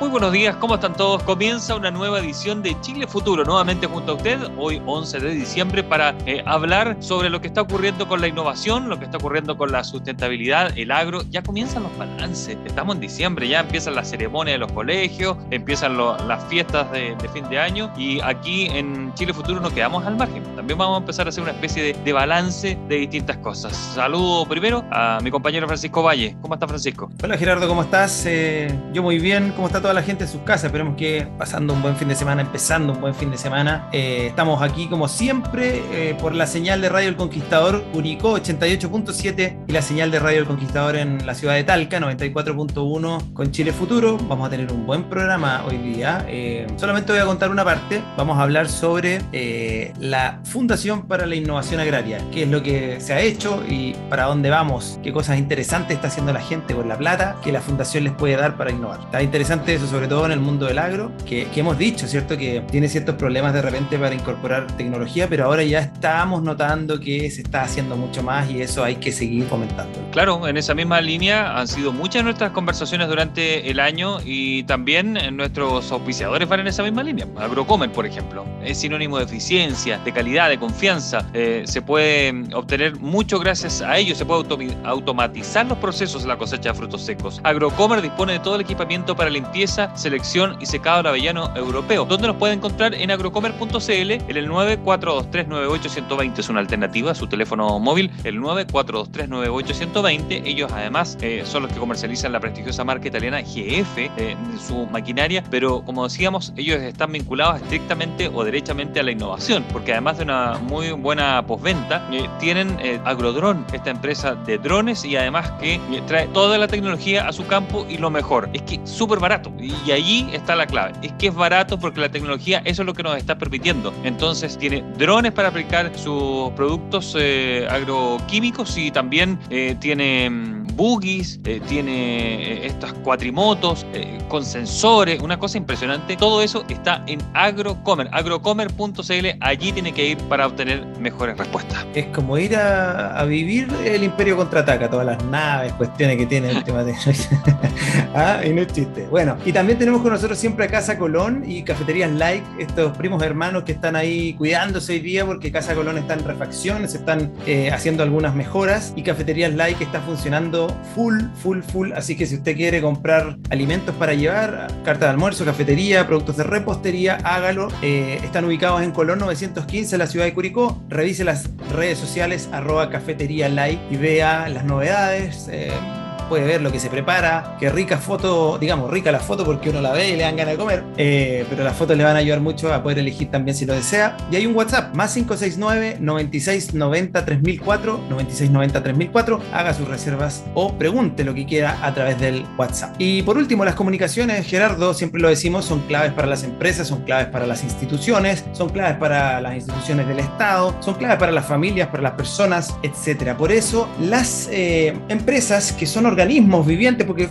Muy buenos días, ¿cómo están todos? Comienza una nueva edición de Chile Futuro, nuevamente junto a usted, hoy 11 de diciembre, para eh, hablar sobre lo que está ocurriendo con la innovación, lo que está ocurriendo con la sustentabilidad, el agro. Ya comienzan los balances, estamos en diciembre, ya empiezan las ceremonias de los colegios, empiezan las fiestas de, fin de año y aquí en Chile Futuro nos quedamos al margen. También vamos a empezar a hacer una especie de, balance de distintas cosas. Saludo primero a mi compañero Francisco Valle. ¿Cómo está Francisco? Hola Gerardo, ¿cómo estás? Eh, yo muy bien, ¿cómo está todo? La gente en sus casas. Esperemos que pasando un buen fin de semana, empezando un buen fin de semana. Eh, estamos aquí como siempre eh, por la señal de Radio El Conquistador Curicó 88.7 y la señal de Radio El Conquistador en la ciudad de Talca 94.1 con Chile Futuro. Vamos a tener un buen programa hoy día. Eh, solamente voy a contar una parte. Vamos a hablar sobre la Fundación para la Innovación Agraria, qué es lo que se ha hecho y para dónde vamos, qué cosas interesantes está haciendo la gente con la plata que la Fundación les puede dar para innovar. Está interesante sobre todo en el mundo del agro, que, hemos dicho, ¿cierto? Que tiene ciertos problemas de repente para incorporar tecnología, pero ahora ya estamos notando que se está haciendo mucho más y eso hay que seguir comentando. Claro, en esa misma línea han sido muchas nuestras conversaciones durante el año y también nuestros auspiciadores van en esa misma línea. Agrocomer, por ejemplo, es sinónimo de eficiencia, de calidad, de confianza. Eh, se puede obtener mucho gracias a ellos, se puede automatizar los procesos de la cosecha de frutos secos. Agrocomer dispone de todo el equipamiento para limpieza selección y secado del avellano europeo, donde nos puede encontrar en agrocomer.cl el 942398120 es una alternativa a su teléfono móvil, el 942398120 Ellos además eh, son los que comercializan la prestigiosa marca italiana GF, eh, su maquinaria, pero como decíamos, ellos están vinculados estrictamente o derechamente a la innovación, porque además de una muy buena postventa, eh, tienen Agrodrone, esta empresa de drones y además que trae toda la tecnología a su campo y lo mejor, es que súper barato. Y allí está la clave. Es que es barato porque la tecnología eso es lo que nos está permitiendo. Entonces tiene drones para aplicar sus productos eh, agroquímicos y también eh, tiene mm, buggies, eh, tiene estas cuatrimotos con sensores, una cosa impresionante. Todo eso está en Agrocomer, agrocomer.cl. Allí tiene que ir para obtener mejores respuestas. Es como ir a, vivir el Imperio contraataca, todas las naves, cuestiones que tiene el tema de... ah, y no es chiste. Bueno, y también tenemos con nosotros siempre a Casa Colón y Cafeterías Like, estos primos hermanos que están ahí cuidándose hoy día porque Casa Colón está en refacción, se están eh, haciendo algunas mejoras y Cafeterías Like está funcionando full, full, full. Así que si usted quiere comprar alimentos para llevar, carta de almuerzo, cafetería, productos de repostería, hágalo. Eh, están ubicados en Colón 915, la ciudad de Curicó. Revise las redes sociales arroba cafetería y vea las novedades. Eh, puede ver lo que se prepara, qué rica foto, digamos, rica la foto porque uno la ve y le dan ganas de comer, eh, pero las fotos le van a ayudar mucho a poder elegir también si lo desea. Y hay un WhatsApp, más 569 9690 3004, 9690 3004, haga sus reservas o pregunte lo que quiera a través del WhatsApp. Y por último, las comunicaciones, Gerardo, siempre lo decimos, son claves para las empresas, son claves para las instituciones, son claves para las instituciones del Estado, son claves para las familias, para las personas, etc. Por eso, las eh, empresas que son organizadas organismos vivientes, porque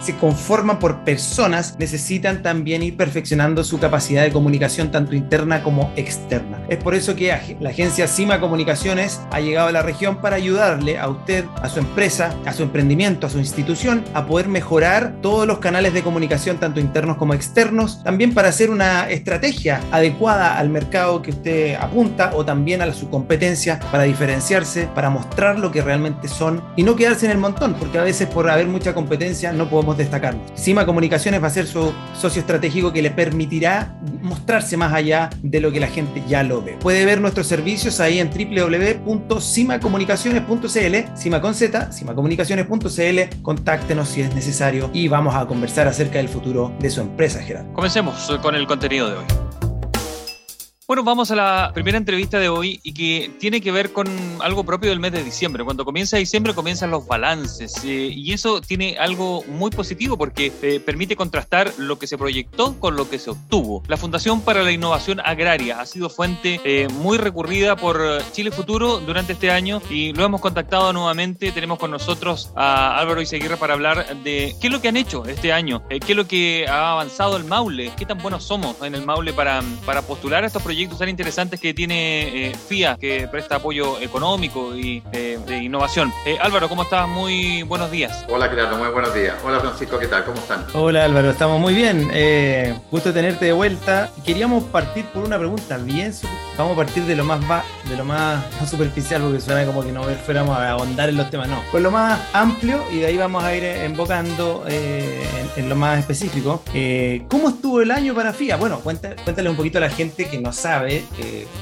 se conforman por personas, necesitan también ir perfeccionando su capacidad de comunicación tanto interna como externa. Es por eso que la agencia Cima Comunicaciones ha llegado a la región para ayudarle a usted, a su empresa, a su emprendimiento, a su institución, a poder mejorar todos los canales de comunicación, tanto internos como externos, también para hacer una estrategia adecuada al mercado que usted apunta o también a su competencia para diferenciarse, para mostrar lo que realmente son y no quedarse en el montón, porque a veces por haber mucha competencia no podemos destacarnos. Cima Comunicaciones va a ser su socio estratégico que le permitirá mostrarse más allá de lo que la gente ya lo Puede ver nuestros servicios ahí en www.cimacomunicaciones.cl, Cima con Z, cimacomunicaciones.cl, contáctenos si es necesario y vamos a conversar acerca del futuro de su empresa, Gerardo. Comencemos con el contenido de hoy. Bueno, vamos a la primera entrevista de hoy y que tiene que ver con algo propio del mes de diciembre. Cuando comienza diciembre comienzan los balances eh, y eso tiene algo muy positivo porque eh, permite contrastar lo que se proyectó con lo que se obtuvo. La Fundación para la Innovación Agraria ha sido fuente eh, muy recurrida por Chile Futuro durante este año y lo hemos contactado nuevamente. Tenemos con nosotros a Álvaro Iseguirre para hablar de qué es lo que han hecho este año, qué es lo que ha avanzado el Maule, qué tan buenos somos en el Maule para, para postular a estos proyectos proyectos tan interesantes que tiene eh, FIA, que presta apoyo económico y de innovación. Álvaro, ¿cómo estás? Muy buenos días. Hola, Gerardo, muy buenos días. Hola, Francisco, ¿qué tal? ¿Cómo están? Hola, Álvaro, estamos muy bien. gusto tenerte de vuelta. Queríamos partir por una pregunta bien. Vamos a partir de lo más va, de lo más superficial, porque suena como que no fuéramos a ahondar en los temas, no. Con lo más amplio y de ahí vamos a ir embocando en, lo más específico. ¿Cómo estuvo el año para FIA? Bueno, cuéntale un poquito a la gente que no sabe,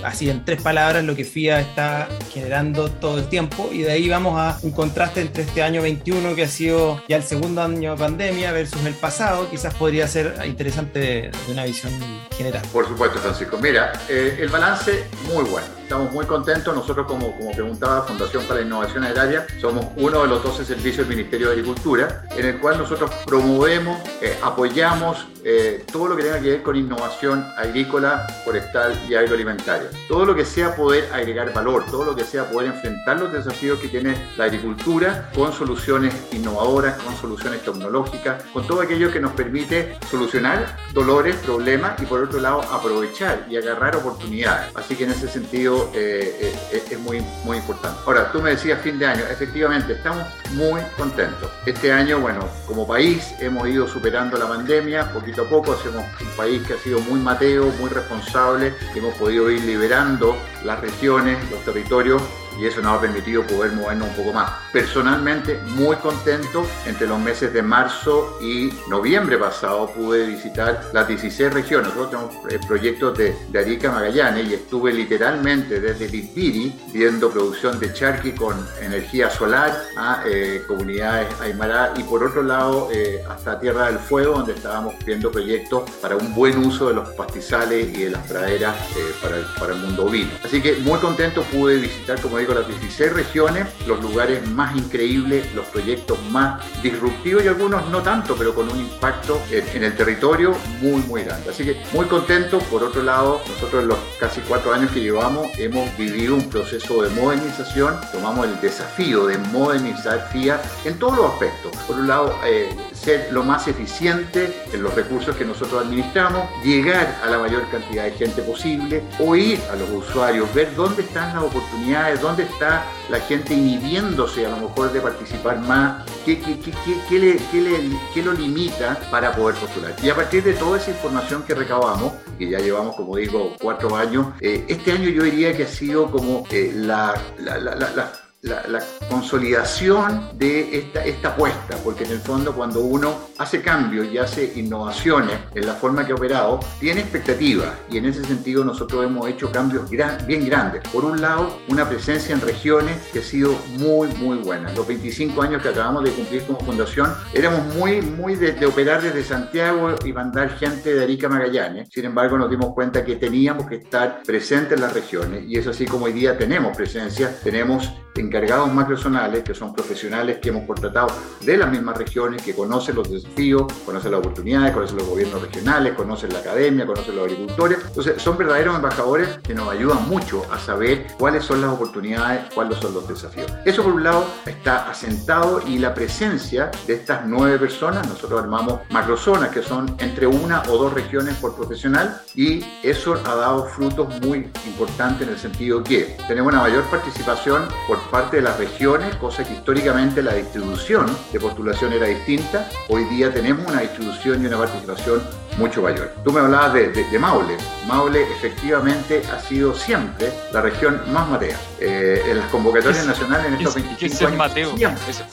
así en tres palabras, lo que FIA está generando todo el tiempo y de ahí vamos a un contraste entre este año 21 que ha sido ya el segundo año de pandemia versus el pasado, quizás podría ser interesante de, una visión general. Por supuesto, Francisco. Mira, eh, el balance muy bueno. Estamos muy contentos. Nosotros, como, como preguntaba Fundación para la Innovación Agraria, somos uno de los 12 servicios del Ministerio de Agricultura, en el cual nosotros promovemos, eh, apoyamos eh, todo lo que tenga que ver con innovación agrícola, forestal y agroalimentaria. Todo lo que sea poder agregar valor, todo lo que sea poder enfrentar los desafíos que tiene la agricultura con soluciones innovadoras, con soluciones tecnológicas, con todo aquello que nos permite solucionar dolores, problemas y por otro lado aprovechar y agarrar oportunidades. Así que en ese sentido eh, eh, es muy, muy importante. Ahora, tú me decías fin de año, efectivamente estamos muy contentos. Este año, bueno, como país hemos ido superando la pandemia, poquito a poco. Hacemos un país que ha sido muy mateo, muy responsable, hemos podido ir liberando las regiones, los territorios y eso nos ha permitido poder movernos un poco más. Personalmente, muy contento, entre los meses de marzo y noviembre pasado pude visitar las 16 regiones. Nosotros tenemos eh, proyectos de, de, Arica Magallanes y estuve literalmente desde Lipiri viendo producción de charqui con energía solar a eh, comunidades aymara y por otro lado eh, hasta Tierra del Fuego donde estábamos viendo proyectos para un buen uso de los pastizales y de las praderas para, el, para el mundo ovino. Así que muy contento pude visitar, como digo, las 16 regiones, los lugares más increíbles, los proyectos más disruptivos y algunos no tanto, pero con un impacto en, el territorio muy, muy grande. Así que muy contento. Por otro lado, nosotros en los casi cuatro años que llevamos hemos vivido un proceso de modernización. Tomamos el desafío de modernizar FIA en todos los aspectos. Por un lado, eh, ser lo más eficiente en los recursos que nosotros administramos, llegar a la mayor cantidad de gente posible, oír a los usuarios, ver dónde están las oportunidades, dónde está la gente inhibiéndose a lo mejor de participar más, qué, qué, qué, qué le, lo limita para poder postular. Y a partir de toda esa información que recabamos, que ya llevamos, como digo, cuatro años, eh, este año yo diría que ha sido como eh, la, la, la la, consolidación de esta, esta apuesta, porque en el fondo cuando uno hace cambios y hace innovaciones en la forma que ha operado, tiene expectativas y en ese sentido nosotros hemos hecho cambios bien grandes. Por un lado, una presencia en regiones que ha sido muy, muy buena. Los 25 años que acabamos de cumplir como fundación, éramos muy, muy de, operar desde Santiago y mandar gente de Arica Magallanes. Sin embargo, nos dimos cuenta que teníamos que estar presentes en las regiones y es así como hoy día tenemos presencia, tenemos encargados macrozonales, que son profesionales que hemos contratado de las mismas regiones, que conocen los desafíos, conocen las oportunidades, conocen los gobiernos regionales, conocen la academia, conocen los agricultores. Entonces, son verdaderos embajadores que nos ayudan mucho a saber cuáles son las oportunidades, cuáles son los desafíos. Eso por un lado está asentado y la presencia de estas nueve personas, nosotros armamos macrozonas, que son entre una o dos regiones por profesional, y eso ha dado frutos muy importantes en el sentido que tenemos una mayor participación por parte de las regiones, cosa que históricamente la distribución de postulación era distinta. Hoy día tenemos una distribución y una participación mucho mayor. Tú me hablabas de, Maule. Maule efectivamente ha sido siempre la región más matea. Eh, en las convocatorias nacionales en estos 25 años, Mateo?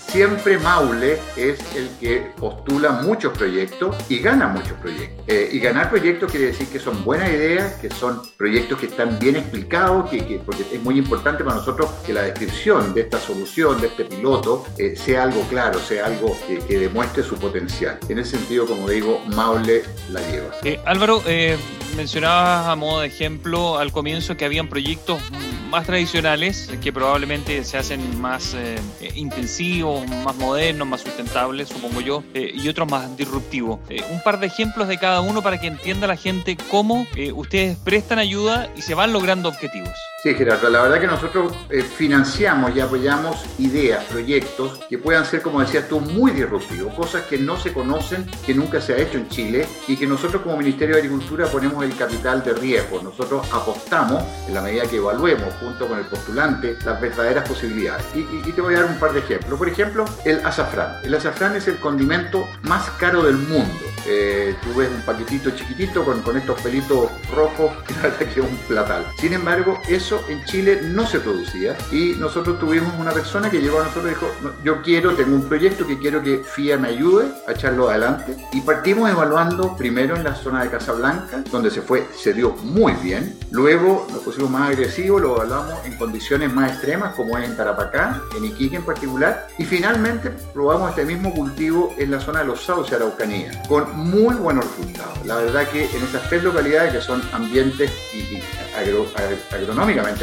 Siempre, Maule es el que postula muchos proyectos y gana muchos proyectos. Eh, y ganar proyectos quiere decir que son buenas ideas, que son proyectos que están bien explicados, que, porque es muy importante para nosotros que la descripción de esta solución, de este piloto, eh, sea algo claro, sea algo que, que demuestre su potencial. En ese sentido, como digo, Maule la lleva. Eh, Álvaro, eh, mencionabas a modo de ejemplo al comienzo que habían proyectos más tradicionales que probablemente se hacen más eh, intensivos, más modernos, más sustentables, supongo yo, y otros más disruptivos. un par de ejemplos de cada uno para que entienda la gente cómo ustedes prestan ayuda y se van logrando objetivos. Sí, Gerardo, la verdad que nosotros eh, financiamos y apoyamos ideas, proyectos que puedan ser, como decías tú, muy disruptivos, cosas que no se conocen, que nunca se ha hecho en Chile y que nosotros como Ministerio de Agricultura ponemos el capital de riesgo. Nosotros apostamos, en la medida que evaluemos junto con el postulante, las verdaderas posibilidades. Y, y te voy a dar un par de ejemplos. Por ejemplo, el azafrán. El azafrán es el condimento más caro del mundo. Eh, tú ves un paquetito chiquitito con, estos pelitos rojos, que la verdad que es un platal. Sin embargo, eso en Chile no se producía y nosotros tuvimos una persona que llegó a nosotros y dijo, yo quiero, tengo un proyecto que quiero que FIA me ayude a echarlo adelante y partimos evaluando primero en la zona de Casablanca, donde se fue, se dio muy bien, luego nos pusimos más agresivos, lo evaluamos en condiciones más extremas como es en Tarapacá, en Iquique en particular. Y finalmente probamos este mismo cultivo en la zona de los Sauces, Araucanía, con muy buenos resultados. La verdad que en esas tres localidades que son ambientes y,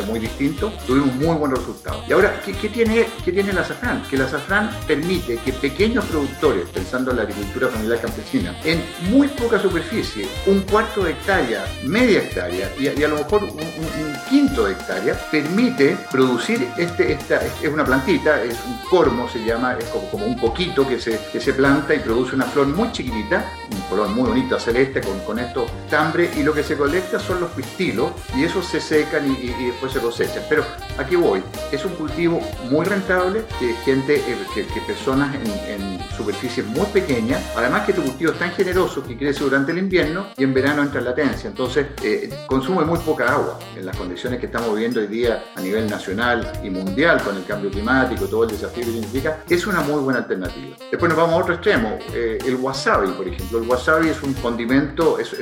muy distintos, tuvimos muy buenos resultados. Y ahora, ¿qué, tiene, ¿qué tiene el azafrán? Que el azafrán permite que pequeños productores, pensando en la agricultura familiar campesina, en muy poca superficie, un cuarto de hectárea, media hectárea y, a lo mejor un, quinto de hectárea, permite producir este, esta, es una plantita, es un cormo, se llama, es como, un poquito que se, que se planta y produce una flor muy chiquitita un color muy bonito, celeste, con, con estos tambre, y lo que se colecta son los pistilos, y esos se secan y, después se cosechan. Pero aquí voy, es un cultivo muy rentable, que gente, eh, que, personas en, superficies muy pequeñas, además que tu cultivo es tan generoso que crece durante el invierno y en verano entra en latencia, entonces eh, consume muy poca agua en las condiciones que estamos viviendo hoy día a nivel nacional y mundial con el cambio climático, todo el desafío que significa, es una muy buena alternativa. Después nos vamos a otro extremo, eh, el wasabi, por ejemplo. El wasabi es un condimento, es,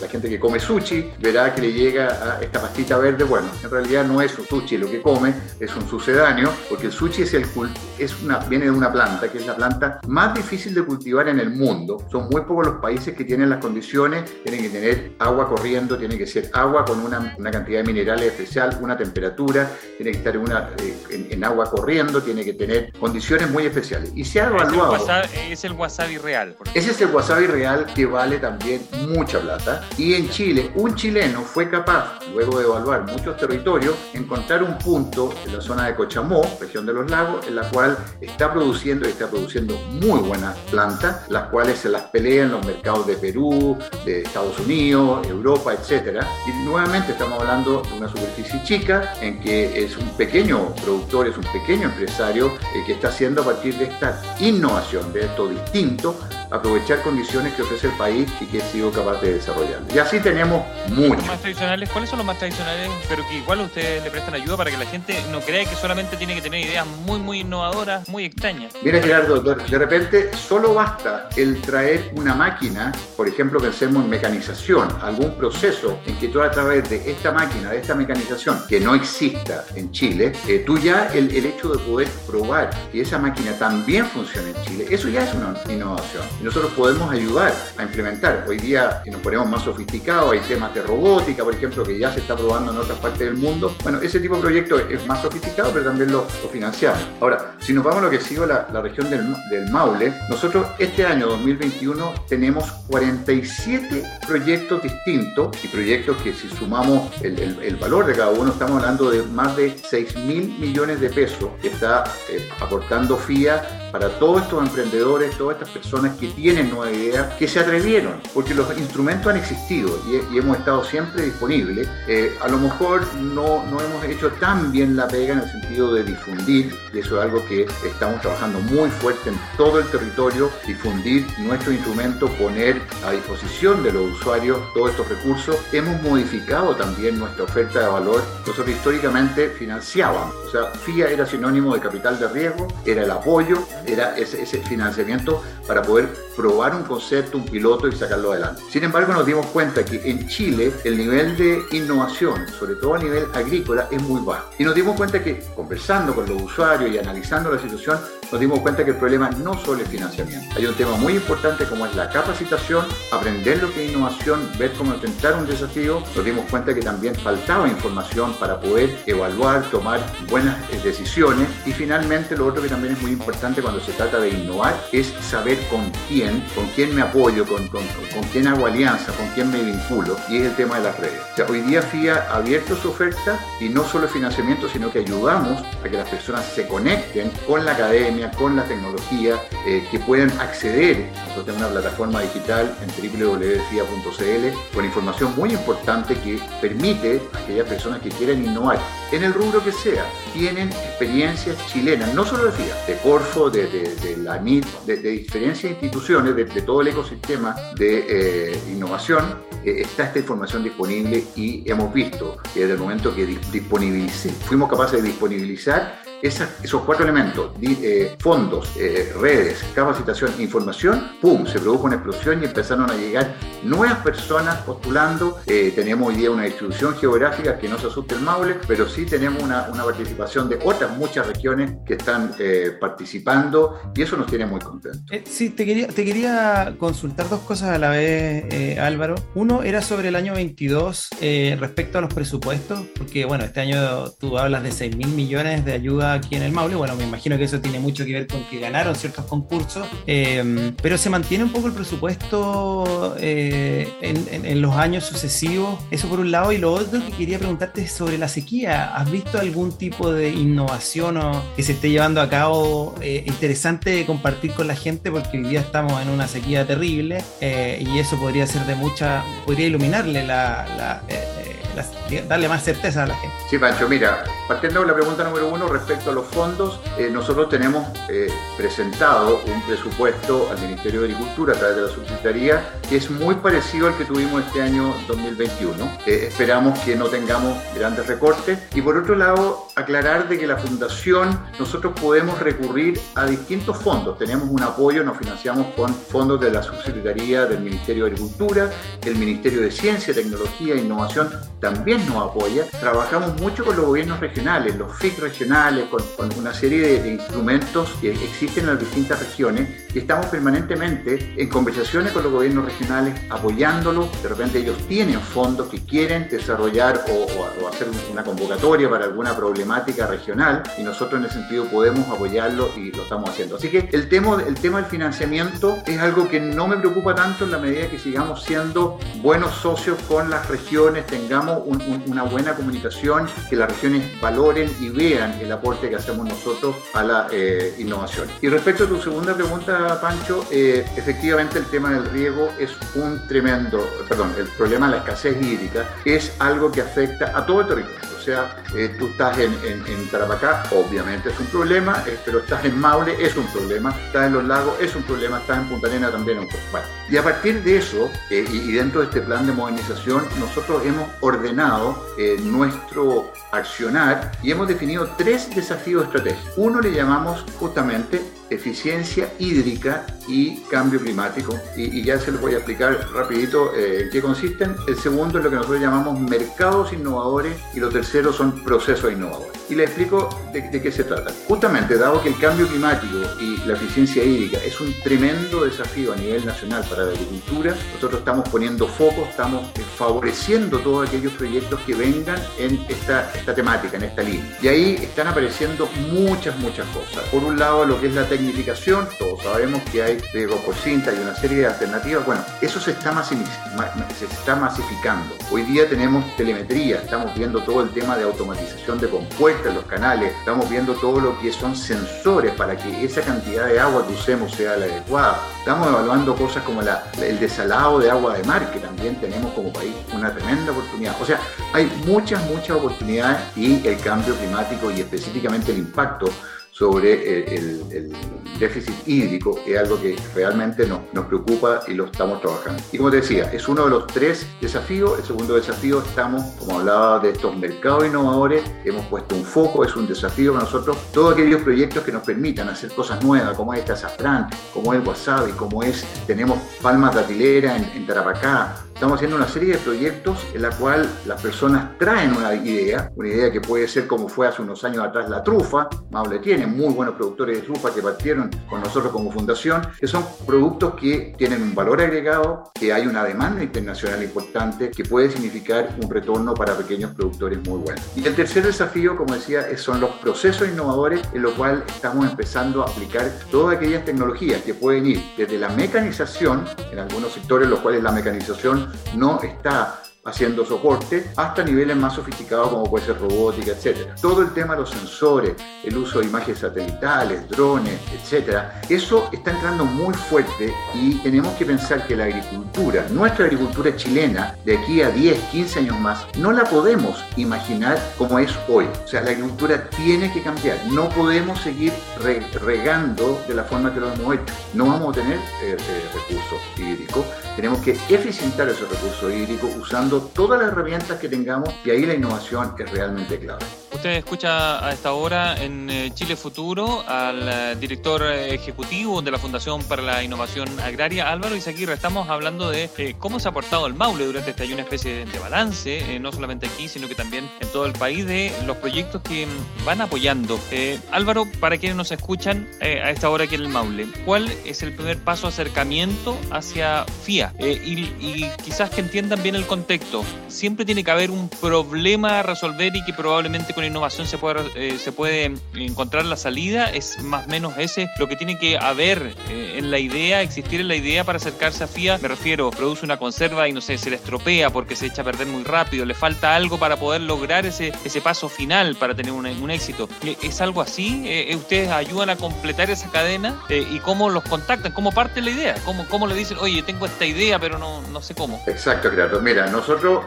la gente que come sushi verá que le llega a esta pastita verde. Bueno, en realidad no es un sushi lo que come, es un sucedáneo, porque el sushi es el, es una, viene de una planta, que es la planta más difícil de cultivar en el mundo. Son muy pocos los países que tienen las condiciones, tienen que tener agua corriendo, tiene que ser agua con una, una cantidad de minerales especial, una temperatura, tiene que estar una, eh, en, agua corriendo, tiene que tener condiciones muy especiales. Y se ha evaluado... Es el wasabi, real. Ese es el wasabi real que vale también mucha plata. Y en Chile, un chileno fue capaz, luego de evaluar muchos territorios, encontrar un punto en la zona de Cochamó, región de los lagos, en la cual está produciendo y está produciendo muy buenas plantas, las cuales se las pelean en los mercados de Perú, de Estados Unidos, Europa, etc. Y nuevamente estamos hablando de una superficie chica en que es un pequeño productor, es un pequeño empresario eh, que está haciendo a partir de esta innovación, de esto distinto, aprovechar condiciones que ofrece el país y que he sido capaz de desarrollar. Y así tenemos muchos. más tradicionales, ¿Cuáles son los más tradicionales, pero que igual ustedes le prestan ayuda para que la gente no crea que solamente tiene que tener ideas muy, muy innovadoras, muy extrañas? Mira, Gerardo, de repente solo basta el traer una máquina, por ejemplo, pensemos en mecanización, algún proceso en que tú a través de esta máquina, de esta mecanización, que no exista en Chile, eh, tú ya el, el hecho de poder probar que esa máquina también funciona en Chile, eso ya es una innovación y nosotros podemos ayudar a implementar. Hoy día, si nos ponemos más sofisticados, hay temas de robótica, por ejemplo, que ya se está probando en otras partes del mundo. Bueno, ese tipo de proyectos es más sofisticado, pero también lo, financiamos. Ahora, si nos vamos a lo que sigue la, la región del, Maule, nosotros este año 2021 tenemos 47 proyectos distintos y proyectos que si sumamos el, el, valor de cada uno, estamos hablando de más de 6 mil millones de pesos que está eh, aportando FIA para todos estos emprendedores, todas estas personas que tienen nueva idea, que se atrevieron, porque los instrumentos han existido y, hemos estado siempre disponibles. Eh, a lo mejor no, no hemos hecho tan bien la pega en el sentido de difundir, y eso es algo que estamos trabajando muy fuerte en todo el territorio, difundir nuestro instrumento, poner a disposición de los usuarios todos estos recursos. Hemos modificado también nuestra oferta de valor. Nosotros históricamente financiábamos, o sea, FIA era sinónimo de capital de riesgo, era el apoyo, era ese, financiamiento para poder probar un concepto, un piloto y sacarlo adelante. Sin embargo, nos dimos cuenta que en Chile el nivel de innovación, sobre todo a nivel agrícola, es muy bajo. Y nos dimos cuenta que conversando con los usuarios y analizando la situación, nos dimos cuenta que el problema no solo es financiamiento. Hay un tema muy importante como es la capacitación, aprender lo que es innovación, ver cómo enfrentar un desafío. Nos dimos cuenta que también faltaba información para poder evaluar, tomar buenas decisiones. Y finalmente lo otro que también es muy importante cuando se trata de innovar es saber con quién con quién me apoyo, con, con, con, quién hago alianza, con quién me vinculo, y es el tema de las redes. Hoy día FIA ha abierto su oferta y no solo financiamiento, sino que ayudamos a que las personas se conecten con la con la tecnología, eh, que puedan acceder. Nosotros tenemos una plataforma digital en www.fia.cl con información muy importante que permite a aquellas personas que quieran innovar en el rubro que sea, tienen experiencias chilenas, no solo de FIA, de Corfo, de, de, la NIT, de, diferentes instituciones, de, todo el ecosistema de eh, innovación, eh, está esta información disponible y hemos visto que desde el momento que disponibilicé, fuimos capaces de disponibilizar esos cuatro elementos, eh, fondos, eh, redes, capacitación, información, ¡pum! Se produjo una explosión y empezaron a llegar nuevas personas postulando. Eh, tenemos hoy día una distribución geográfica que no se asuste el Maule, pero sí tenemos una, una participación de otras muchas regiones que están participando y eso nos tiene muy contentos. sí, te quería, te quería consultar dos cosas a la vez, Álvaro. Uno era sobre el año 22 respecto a los presupuestos, porque bueno, este año tú hablas de 6 mil millones de ayuda aquí en el Maule. Bueno, me imagino que eso tiene mucho que ver con que ganaron ciertos concursos, eh, pero se mantiene un poco el presupuesto eh, en, los años sucesivos. Eso por un lado. Y lo otro que quería preguntarte es sobre la sequía. ¿Has visto algún tipo de innovación o que se esté llevando a cabo eh, interesante compartir con la gente? Porque hoy día estamos en una sequía terrible y eso podría ser de mucha, podría iluminarle la darle más certeza a la gente. Sí, Pancho, mira, partiendo de la pregunta número uno respecto a los fondos, eh, nosotros tenemos eh, presentado un presupuesto al Ministerio de Agricultura a través de la subsecretaría que es muy parecido al que tuvimos este año 2021. Eh, esperamos que no tengamos grandes recortes y por otro lado, aclarar de que la fundación nosotros podemos recurrir a distintos fondos. Tenemos un apoyo, nos financiamos con fondos de la subsecretaría del Ministerio de Agricultura, el Ministerio de Ciencia, Tecnología e Innovación también nos apoya. Trabajamos mucho con los gobiernos regionales, los FIC regionales, con, una serie de, instrumentos que existen en las distintas regiones y estamos permanentemente en conversaciones con los gobiernos regionales apoyándolos. De repente ellos tienen fondos que quieren desarrollar o, hacer una convocatoria para alguna problemática regional y nosotros en ese sentido podemos apoyarlo y lo estamos haciendo. Así que el tema, el tema del financiamiento es algo que no me preocupa tanto en la medida que sigamos siendo buenos socios con las regiones, tengamos una buena comunicación, que las regiones valoren y vean el aporte que hacemos nosotros a la eh, innovación. Y respecto a tu segunda pregunta, Pancho, eh, efectivamente el tema del riego es un tremendo, perdón, el problema de la escasez hídrica es algo que afecta a todo el territorio sea, eh, tú estás en, en, Tarapacá, obviamente es un problema, eh, pero estás en Maule, es un problema, estás en los lagos, es un problema, estás en Punta Arena también un problema. Y a partir de eso, eh, y, dentro de este plan de modernización, nosotros hemos ordenado nuestro accionar y hemos definido tres desafíos estratégicos. Uno le llamamos justamente eficiencia hídrica y cambio climático. Y, ya se los voy a explicar rapidito eh, en qué consisten. El segundo es lo que nosotros llamamos mercados innovadores y lo tercero son procesos innovadores. Y les explico de, qué se trata. Justamente, dado que el cambio climático y la eficiencia hídrica es un tremendo desafío a nivel nacional para la agricultura, nosotros estamos poniendo foco, estamos eh, favoreciendo todos aquellos proyectos que vengan en esta, esta temática, en esta línea. Y ahí están apareciendo muchas, muchas cosas. Por un lado, lo que es la tecnificación, todos sabemos que hay riego por cinta y una serie de alternativas. Bueno, eso se está, masificando. Hoy día tenemos telemetría, estamos viendo todo el tema de automatización de compuestas los canales, estamos viendo todo lo que son sensores para que esa cantidad de agua que usemos sea la adecuada. Estamos evaluando cosas como el desalado de agua de mar, que también tenemos como país una tremenda oportunidad. O sea, hay muchas, muchas oportunidades y el cambio climático y específicamente el impacto sobre el, déficit hídrico, es algo que realmente nos, preocupa y lo estamos trabajando. Y como te decía, es uno de los tres desafíos. El segundo desafío estamos, como hablaba de estos mercados innovadores, hemos puesto un foco, es un desafío para nosotros, todos aquellos proyectos que nos permitan hacer cosas nuevas, como es este azafrán, como es wasabi, como es, tenemos palmas de en, en Tarapacá, estamos haciendo una serie de proyectos en la cual las personas traen una idea, una idea que puede ser como fue hace unos años atrás la trufa, Maule tiene muy buenos productores de trufa que partieron con nosotros como fundación, que son productos que tienen un valor agregado, que hay una demanda internacional importante, que puede significar un retorno para pequeños productores muy buenos. Y el tercer desafío, como decía, son los procesos innovadores en los cuales estamos empezando a aplicar todas aquellas tecnologías que pueden ir desde la mecanización, en algunos sectores los cuales la mecanización no está haciendo soporte, hasta niveles más sofisticados como puede ser robótica, etc. Todo el tema de los sensores, el uso de imágenes satelitales, drones, etc. Eso está entrando muy fuerte y tenemos que pensar que la agricultura, nuestra agricultura chilena, de aquí a 10, 15 años más, no la podemos imaginar como es hoy. O sea, la agricultura tiene que cambiar. No podemos seguir regando de la forma que lo hemos hecho. No vamos a tener eh, eh, recursos hídricos. Tenemos que eficientar esos recursos hídricos usando todas las herramientas que tengamos y ahí la innovación es realmente clave. Usted escucha a esta hora en eh, Chile Futuro al eh, director ejecutivo de la Fundación para la Innovación Agraria, Álvaro Izaguirre. Estamos hablando de eh, cómo se ha aportado el Maule durante este año, una especie de balance, no solamente aquí, sino que también en todo el país, de los proyectos que van apoyando. Álvaro, para quienes nos escuchan a esta hora aquí en el Maule, ¿cuál es el primer paso acercamiento hacia FIA? Y, y quizás que entiendan bien el contexto. Siempre tiene que haber un problema a resolver y que probablemente con innovación se puede, eh, se puede encontrar la salida, es más o menos ese lo que tiene que haber eh, en la idea, existir en la idea para acercarse a FIA. Me refiero, produce una conserva y no sé, se le estropea porque se echa a perder muy rápido, le falta algo para poder lograr ese, ese paso final para tener un, un éxito. Eh, ¿Es algo así? ¿Ustedes ayudan a completar esa cadena? ¿Y cómo los contactan? ¿Cómo parte la idea? ¿Cómo, cómo le dicen, oye, tengo esta idea, pero no, no sé cómo? Exacto, Gerardo. Mira, nosotros,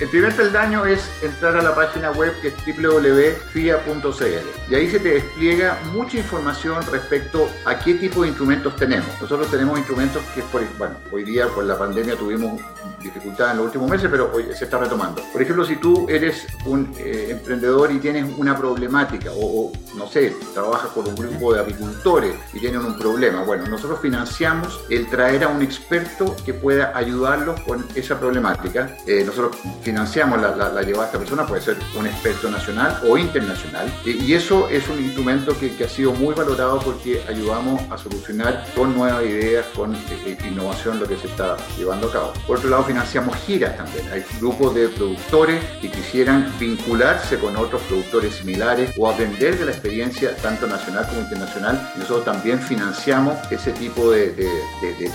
el primer peldaño es entrar a la página web que es www.fia.cl y ahí se te despliega mucha información respecto a qué tipo de instrumentos tenemos. Nosotros tenemos instrumentos que, por, bueno, hoy día por la pandemia tuvimos dificultades en los últimos meses, pero hoy se está retomando. Por ejemplo, si tú eres un eh, emprendedor y tienes una problemática o, no sé, trabajas con un grupo de apicultores y tienen un problema, bueno, nosotros financiamos el traer a un experto que pueda ayudarlos con esa problemática. Eh, nosotros financiamos la, la, llevada a esta persona, puede ser un experto nacional o internacional. Y, eso es un instrumento que, que, ha sido muy valorado porque ayudamos a solucionar con nuevas ideas, con eh, eh, innovación lo que se está llevando a cabo. Por otro lado, financiamos giras también. Hay grupos de productores que quisieran vincularse con otros productores similares o aprender de la experiencia tanto nacional como internacional. nosotros también financiamos ese tipo de, de, de, de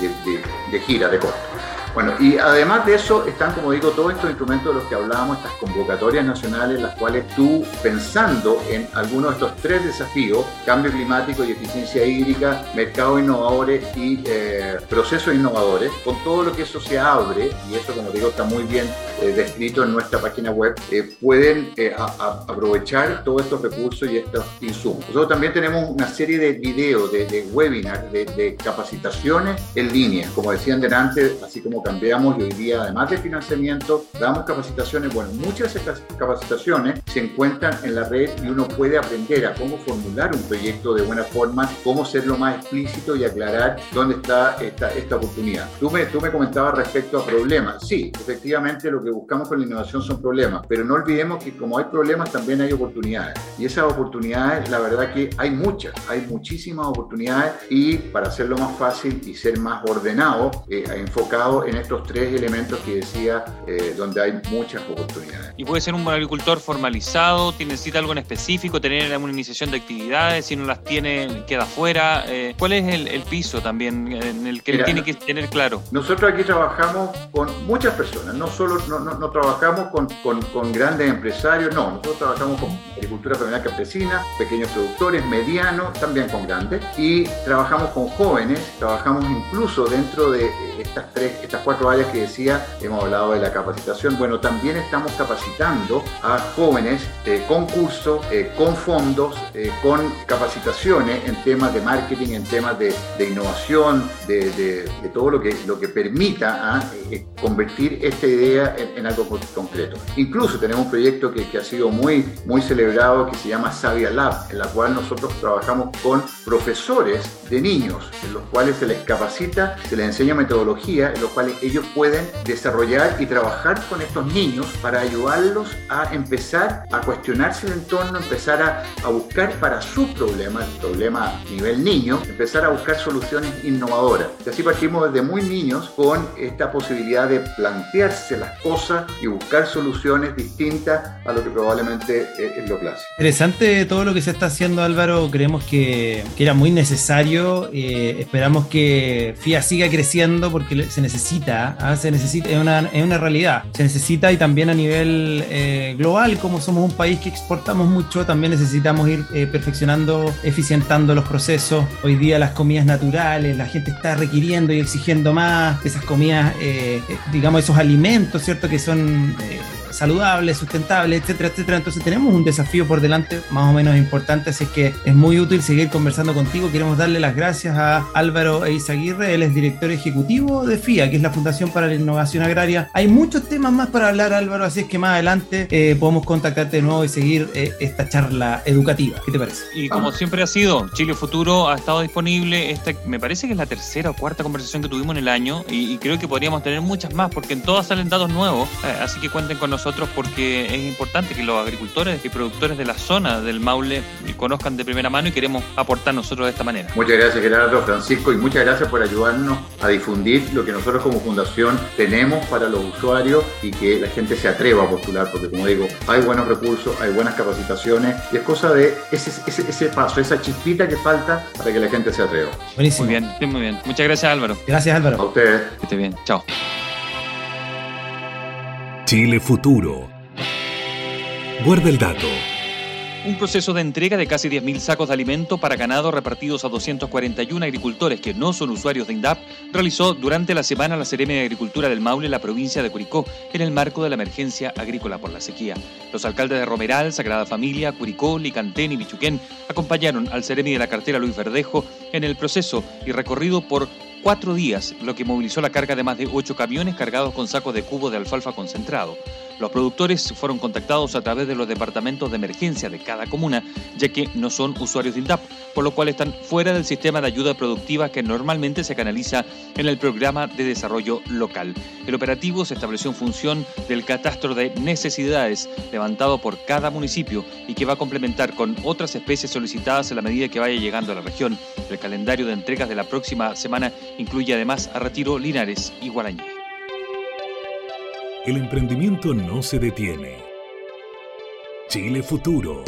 gira, de costo. Bueno, y además de eso están, como digo, todos estos instrumentos de los que hablábamos, estas convocatorias nacionales, las cuales tú, pensando en algunos de estos tres desafíos, cambio climático y eficiencia hídrica, mercados innovadores y eh, procesos innovadores, con todo lo que eso se abre, y eso, como digo, está muy bien eh, descrito en nuestra página web, eh, pueden aprovechar todos estos recursos y estos insumos. Nosotros también tenemos una serie de videos, de, de webinars, de, de capacitaciones en línea, como decían delante, así como cambiamos y hoy día, además de financiamiento, damos capacitaciones. Bueno, muchas de estas capacitaciones se encuentran en la red y uno puede aprender a cómo formular un proyecto de buena forma, cómo serlo más explícito y aclarar dónde está esta, esta oportunidad. Tú me, tú me comentabas respecto a problemas. Sí, efectivamente lo que buscamos con la innovación son problemas, pero no olvidemos que como hay problemas también hay oportunidades. Y esas oportunidades, la verdad que hay muchas, hay muchísimas oportunidades y para hacerlo más fácil y ser más ordenado, eh, enfocado en en estos tres elementos que decía, eh, donde hay muchas oportunidades. Y puede ser un agricultor formalizado, necesita algo en específico, tener una iniciación de actividades, si no las tiene, queda fuera. Eh, ¿Cuál es el, piso también en el que tiene que tener claro? Nosotros aquí trabajamos con muchas personas, no solo no, no, trabajamos con, con, con, grandes empresarios, no, nosotros trabajamos con agricultura familiar campesina, pequeños productores, medianos, también con grandes, y trabajamos con jóvenes, trabajamos incluso dentro de estas tres, estas cuatro áreas que decía, hemos hablado de la capacitación. Bueno, también estamos capacitando a jóvenes eh, con cursos, eh, con fondos, eh, con capacitaciones en temas de marketing, en temas de, innovación, de, todo lo que, lo que permita ah, convertir esta idea en, algo concreto. Incluso tenemos un proyecto que, que, ha sido muy, muy celebrado que se llama Savia Lab, en la cual nosotros trabajamos con profesores de niños, en los cuales se les capacita, se les enseña metodología en los cuales ellos pueden desarrollar y trabajar con estos niños para ayudarlos a empezar a cuestionarse el entorno, empezar a, a buscar para su problema, el problema nivel niño, empezar a buscar soluciones innovadoras. Y así partimos desde muy niños con esta posibilidad de plantearse las cosas y buscar soluciones distintas a lo que probablemente es lo clásico. Interesante todo lo que se está haciendo Álvaro, creemos que, que era muy necesario, eh, esperamos que FIA siga creciendo porque se necesita, ¿ah? se necesita, es una, es una, realidad, se necesita y también a nivel eh, global, como somos un país que exportamos mucho, también necesitamos ir eh, perfeccionando, eficientando los procesos. Hoy día las comidas naturales, la gente está requiriendo y exigiendo más esas comidas, eh, digamos, esos alimentos, ¿cierto? Que son saludable, sustentable, etcétera, etcétera. Entonces tenemos un desafío por delante más o menos importante, así que es muy útil seguir conversando contigo. Queremos darle las gracias a Álvaro Eizaguirre, él es director ejecutivo de FIA, que es la Fundación para la Innovación Agraria. Hay muchos temas más para hablar, Álvaro, así es que más adelante eh, podemos contactarte de nuevo y seguir eh, esta charla educativa. ¿Qué te parece? Y como siempre ha sido, Chile Futuro ha estado disponible. Esta, me parece que es la tercera o cuarta conversación que tuvimos en el año y, y creo que podríamos tener muchas más porque en todas salen datos nuevos, eh, así que cuenten con nosotros nosotros porque es importante que los agricultores y productores de la zona del Maule conozcan de primera mano y queremos aportar nosotros de esta manera. Muchas gracias Gerardo, Francisco y muchas gracias por ayudarnos a difundir lo que nosotros como fundación tenemos para los usuarios y que la gente se atreva a postular porque como digo, hay buenos recursos, hay buenas capacitaciones y es cosa de ese, ese, ese paso, esa chispita que falta para que la gente se atreva. Buenísimo. Muy bien, muy bien. Muchas gracias Álvaro. Gracias Álvaro. A ustedes. Que esté bien. Chao. Chile Futuro. Guarda el dato. Un proceso de entrega de casi 10.000 sacos de alimento para ganado repartidos a 241 agricultores que no son usuarios de INDAP realizó durante la semana la Seremia de Agricultura del Maule en la provincia de Curicó en el marco de la emergencia agrícola por la sequía. Los alcaldes de Romeral, Sagrada Familia, Curicó, Licantén y Michuquén acompañaron al Seremi de la cartera Luis Verdejo en el proceso y recorrido por cuatro días, lo que movilizó la carga de más de ocho camiones cargados con sacos de cubo de alfalfa concentrado. Los productores fueron contactados a través de los departamentos de emergencia de cada comuna, ya que no son usuarios de INDAP, por lo cual están fuera del sistema de ayuda productiva que normalmente se canaliza en el programa de desarrollo local. El operativo se estableció en función del catastro de necesidades levantado por cada municipio y que va a complementar con otras especies solicitadas a la medida que vaya llegando a la región. El calendario de entregas de la próxima semana incluye además a Retiro, Linares y Guarañé. El emprendimiento no se detiene. Chile Futuro.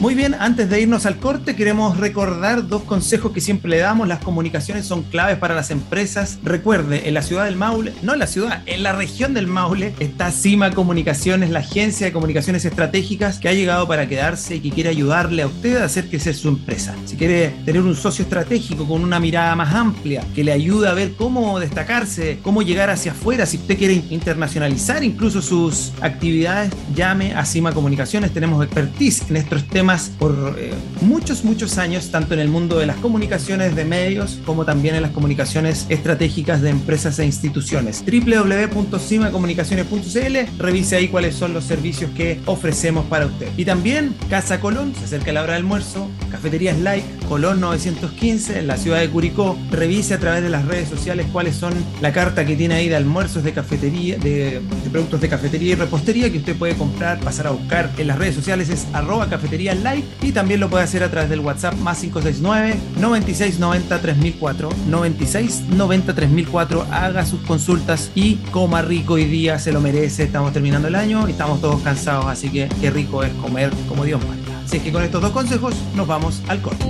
Muy bien, antes de irnos al corte, queremos recordar dos consejos que siempre le damos. Las comunicaciones son claves para las empresas. Recuerde, en la ciudad del Maule, no en la ciudad, en la región del Maule, está Cima Comunicaciones, la agencia de comunicaciones estratégicas que ha llegado para quedarse y que quiere ayudarle a usted a hacer crecer su empresa. Si quiere tener un socio estratégico con una mirada más amplia, que le ayude a ver cómo destacarse, cómo llegar hacia afuera, si usted quiere internacionalizar incluso sus actividades, llame a Cima Comunicaciones. Tenemos expertise en estos temas por eh, muchos, muchos años, tanto en el mundo de las comunicaciones de medios como también en las comunicaciones estratégicas de empresas e instituciones. www.cimacomunicaciones.cl, revise ahí cuáles son los servicios que ofrecemos para usted. Y también Casa Colón, se acerca la hora de almuerzo, Cafeterías Like, Colón 915, en la ciudad de Curicó. Revise a través de las redes sociales cuáles son la carta que tiene ahí de almuerzos de cafetería, de, de productos de cafetería y repostería que usted puede comprar, pasar a buscar en las redes sociales, es arroba cafetería like y también lo puede hacer a través del WhatsApp más 569 9690 3004 9690 3004 haga sus consultas y coma rico hoy día se lo merece. Estamos terminando el año y estamos todos cansados así que qué rico es comer como Dios manda. Así que con estos dos consejos nos vamos al corte.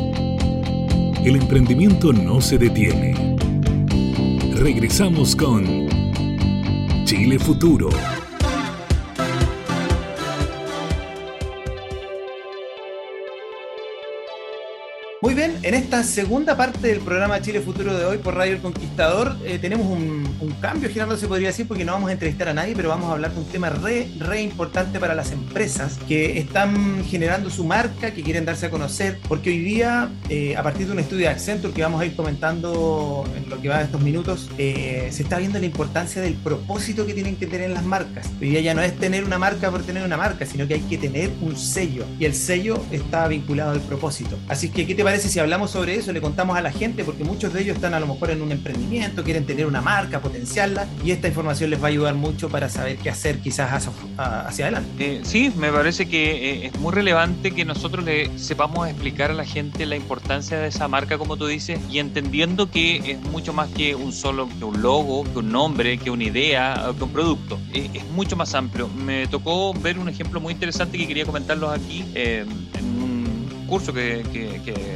El emprendimiento no se detiene. Regresamos con Chile Futuro Muy bien, en esta segunda parte del programa Chile Futuro de hoy por Radio El Conquistador eh, tenemos un, cambio, Gerardo, se podría decir, porque no vamos a entrevistar a nadie, pero vamos a hablar de un tema re, re importante para las empresas que están generando su marca, que quieren darse a conocer, porque hoy día, eh, a partir de un estudio de Accenture que vamos a ir comentando en lo que va de estos minutos, eh, se está viendo la importancia del propósito que tienen que tener las marcas. Hoy día ya no es tener una marca por tener una marca, sino que hay que tener un sello, y el sello está vinculado al propósito. Así que, ¿qué te parece? si hablamos sobre eso, le contamos a la gente? Porque muchos de ellos están a lo mejor en un emprendimiento, quieren tener una marca, potenciarla, y esta información les va a ayudar mucho para saber qué hacer quizás hacia, adelante. Eh, sí, me parece que eh, es muy relevante que nosotros le sepamos explicar a la gente la importancia de esa marca, como tú dices, y entendiendo que es mucho más que un solo, que un logo, que un nombre, que una idea, que un producto. Eh, es mucho más amplio. Me tocó ver un ejemplo muy interesante que quería comentarlos aquí. en curso que,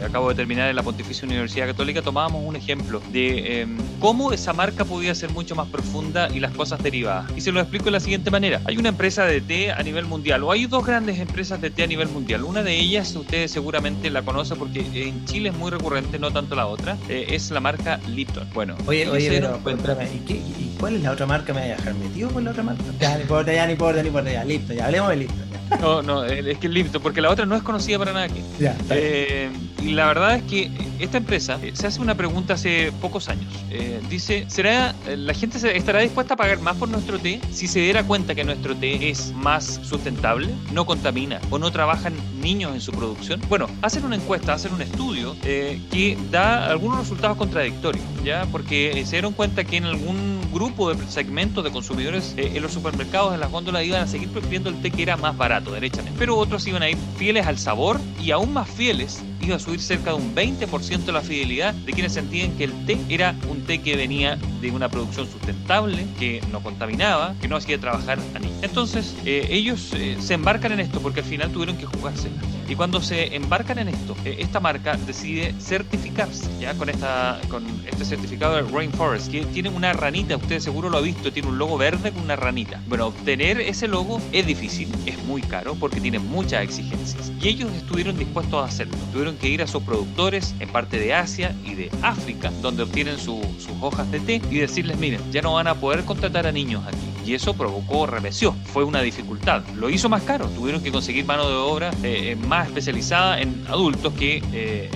acabo de terminar en la Pontificia Universidad Católica, tomábamos un ejemplo de em, cómo esa marca podía ser mucho más profunda y las cosas derivadas. Y se lo explico de la siguiente manera. Hay una empresa de té a nivel mundial, o hay dos grandes empresas de té a nivel mundial. Una de ellas, ustedes seguramente la conocen porque en Chile es muy recurrente, no tanto la otra, eh, es la marca Lipton. Bueno, oye, oye, pero, ¿y, ¿y, cuál es la otra marca? ¿Me voy a dejar metido con la otra marca? Ya, ni importa, ya, ni importa, ni importa, ya, Lipton, ya hablemos de Lipton. No, no, es que es Lipton, porque la otra no es conocida para nada aquí. Eh, y la verdad es que esta empresa eh, se hace una pregunta hace pocos años. Eh, dice, ¿será la gente estará dispuesta a pagar más por nuestro té si se diera cuenta que nuestro té es más sustentable, no contamina o no trabajan niños en su producción? Bueno, hacen una encuesta, hacen un estudio que da algunos resultados contradictorios, ¿ya? Porque se dieron cuenta que en algún grupo de segmentos de consumidores en los supermercados, en las góndolas, iban a seguir prefiriendo el té que era más barato derechamente. Pero otros iban a ir fieles al sabor y aún más fieles iba a subir cerca de un 20% la fidelidad de quienes sentían que el té era un té que venía de una producción sustentable, que no contaminaba, que no hacía trabajar a niños. Entonces, eh, ellos eh, se embarcan en esto porque al final tuvieron que jugársela. Y cuando se embarcan en esto, eh, esta marca decide certificarse, ¿ya? Con, esta, con este certificado de Rainforest, que tiene una ranita, usted seguro lo ha visto, tiene un logo verde con una ranita. Bueno, obtener ese logo es difícil, es muy caro porque tiene muchas exigencias. Y ellos estuvieron dispuestos a hacerlo. Tuvieron que ir a sus productores en parte de Asia y de África, donde obtienen sus hojas de té, y decirles, miren, ya no van a poder contratar a niños aquí. Y eso provocó represión, fue una dificultad. Lo hizo más caro, tuvieron que conseguir mano de obra eh, más especializada en adultos que eh.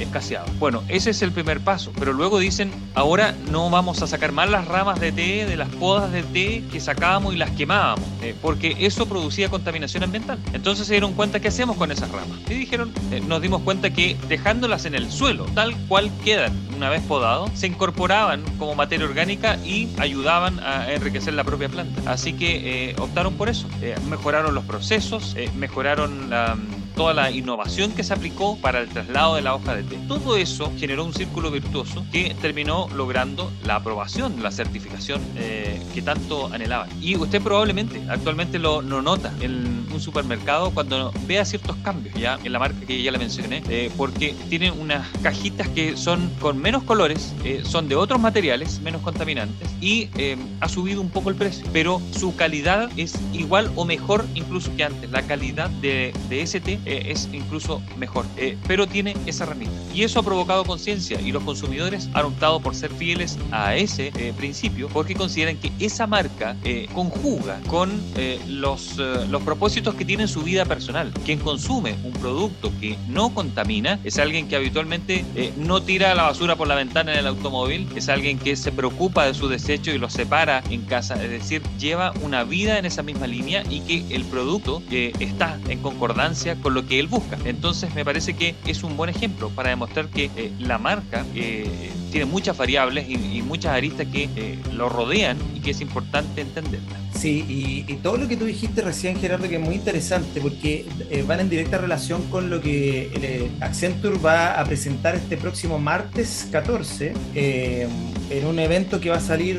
Bueno, ese es el primer paso, pero luego dicen, ahora no vamos a sacar más las ramas de té, de las podas de té que sacábamos y las quemábamos, eh, porque eso producía contaminación ambiental. Entonces se dieron cuenta qué hacemos con esas ramas. Y dijeron, eh, nos dimos cuenta que dejándolas en el suelo, tal cual quedan una vez podado, se incorporaban como materia orgánica y ayudaban a enriquecer la propia planta. Así que eh, optaron por eso. Eh, mejoraron los procesos, mejoraron la toda la innovación que se aplicó para el traslado de la hoja de té. Todo eso generó un círculo virtuoso que terminó logrando la aprobación, la certificación eh, que tanto anhelaban. Y usted probablemente actualmente lo, nota en un supermercado cuando vea ciertos cambios ya en la marca que ya le mencioné, eh, porque tienen unas cajitas que son con menos colores, eh, son de otros materiales, menos contaminantes y ha subido un poco el precio, pero su calidad es igual o mejor incluso que antes. La calidad de, de ese té eh, es incluso mejor, eh, pero tiene esa herramienta. Y eso ha provocado conciencia y los consumidores han optado por ser fieles a ese eh, principio porque consideran que esa marca conjuga con los, los propósitos que tiene en su vida personal. Quien consume un producto que no contamina es alguien que habitualmente no tira la basura por la ventana en el automóvil, es alguien que se preocupa de su desecho y lo separa en casa, es decir, lleva una vida en esa misma línea y que el producto está en concordancia con lo que él busca. Entonces me parece que es un buen ejemplo para demostrar que eh, la marca eh, tiene muchas variables y, muchas aristas que eh, lo rodean que es importante entenderla. Sí, y, todo lo que tú dijiste recién, Gerardo, que es muy interesante porque van en directa relación con lo que Accenture va a presentar este próximo martes 14 en un evento que va a salir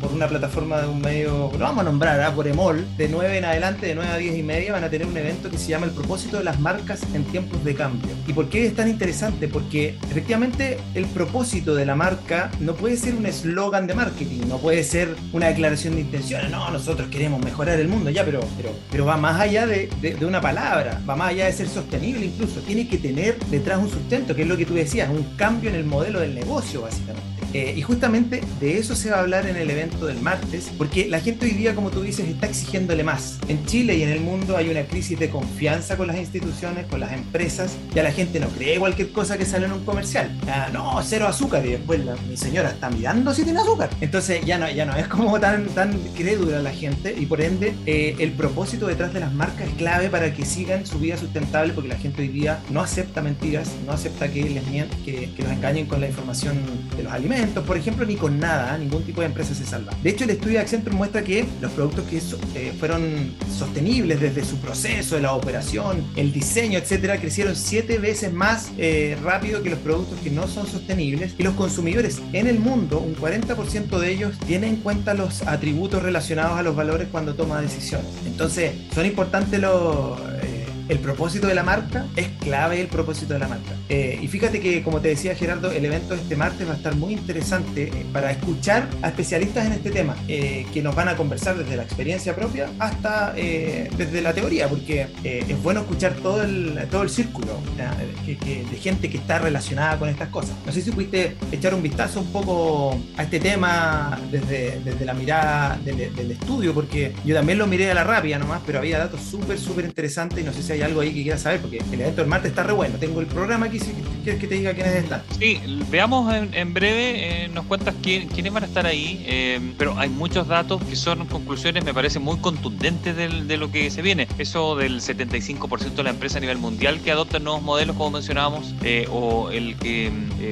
por una plataforma de un medio, lo vamos a nombrar, ¿ah? por Emol, de 9 en adelante, de 9 a 10 y media, van a tener un evento que se llama El propósito de las marcas en tiempos de cambio. ¿Y por qué es tan interesante? Porque efectivamente el propósito de la marca no puede ser un eslogan de marketing, no puede ser una declaración de intenciones, no, nosotros queremos mejorar el mundo, ya, pero, pero, pero va más allá de, de, una palabra, va más allá de ser sostenible incluso, tiene que tener detrás un sustento, que es lo que tú decías, un cambio en el modelo del negocio básicamente. Eh, y justamente de eso se va a hablar en el evento del martes, porque la gente hoy día, como tú dices, está exigiéndole más. En Chile y en el mundo hay una crisis de confianza con las instituciones, con las empresas. Ya la gente no cree cualquier cosa que sale en un comercial. no, cero azúcar. Y después mi señora está mirando si tiene azúcar. Entonces ya no, ya no es como tan, tan crédula la gente y por ende eh, el propósito detrás de las marcas es clave para que sigan su vida sustentable porque la gente hoy día no acepta mentiras, no acepta que les que, que los engañen con la información de los alimentos, por ejemplo, ni con nada, ¿eh? ningún tipo de empresa se salva. De hecho, el estudio de Accenture muestra que los productos que eh, fueron sostenibles desde su proceso, de la operación, el diseño, etcétera, crecieron siete veces más rápido que los productos que no son sostenibles y los consumidores en el mundo, un 40% de ellos tienen en cuenta los atributos relacionados a los valores cuando toma decisiones. Entonces, son importantes los el propósito de la marca es clave el propósito de la marca. Eh, y fíjate que, como te decía Gerardo, el evento de este martes va a estar muy interesante eh, para escuchar a especialistas en este tema, eh, que nos van a conversar desde la experiencia propia hasta desde la teoría, porque es bueno escuchar todo el, todo el círculo de gente que está relacionada con estas cosas. No sé si pudiste echar un vistazo un poco a este tema desde, desde la mirada del, del estudio, porque yo también lo miré a la rápida nomás, pero había datos súper, súper interesantes y no sé si hay algo ahí que quieras saber, porque el evento del martes está re bueno. Tengo el programa aquí si quieres que te diga quiénes están. Sí, veamos en, breve, eh, nos cuentas quiénes van a estar ahí, eh, pero hay muchos datos que son conclusiones, me parece muy contundentes de lo que se viene. Eso del 75% de la empresa a nivel mundial que adoptan nuevos modelos, como mencionábamos, eh, o el que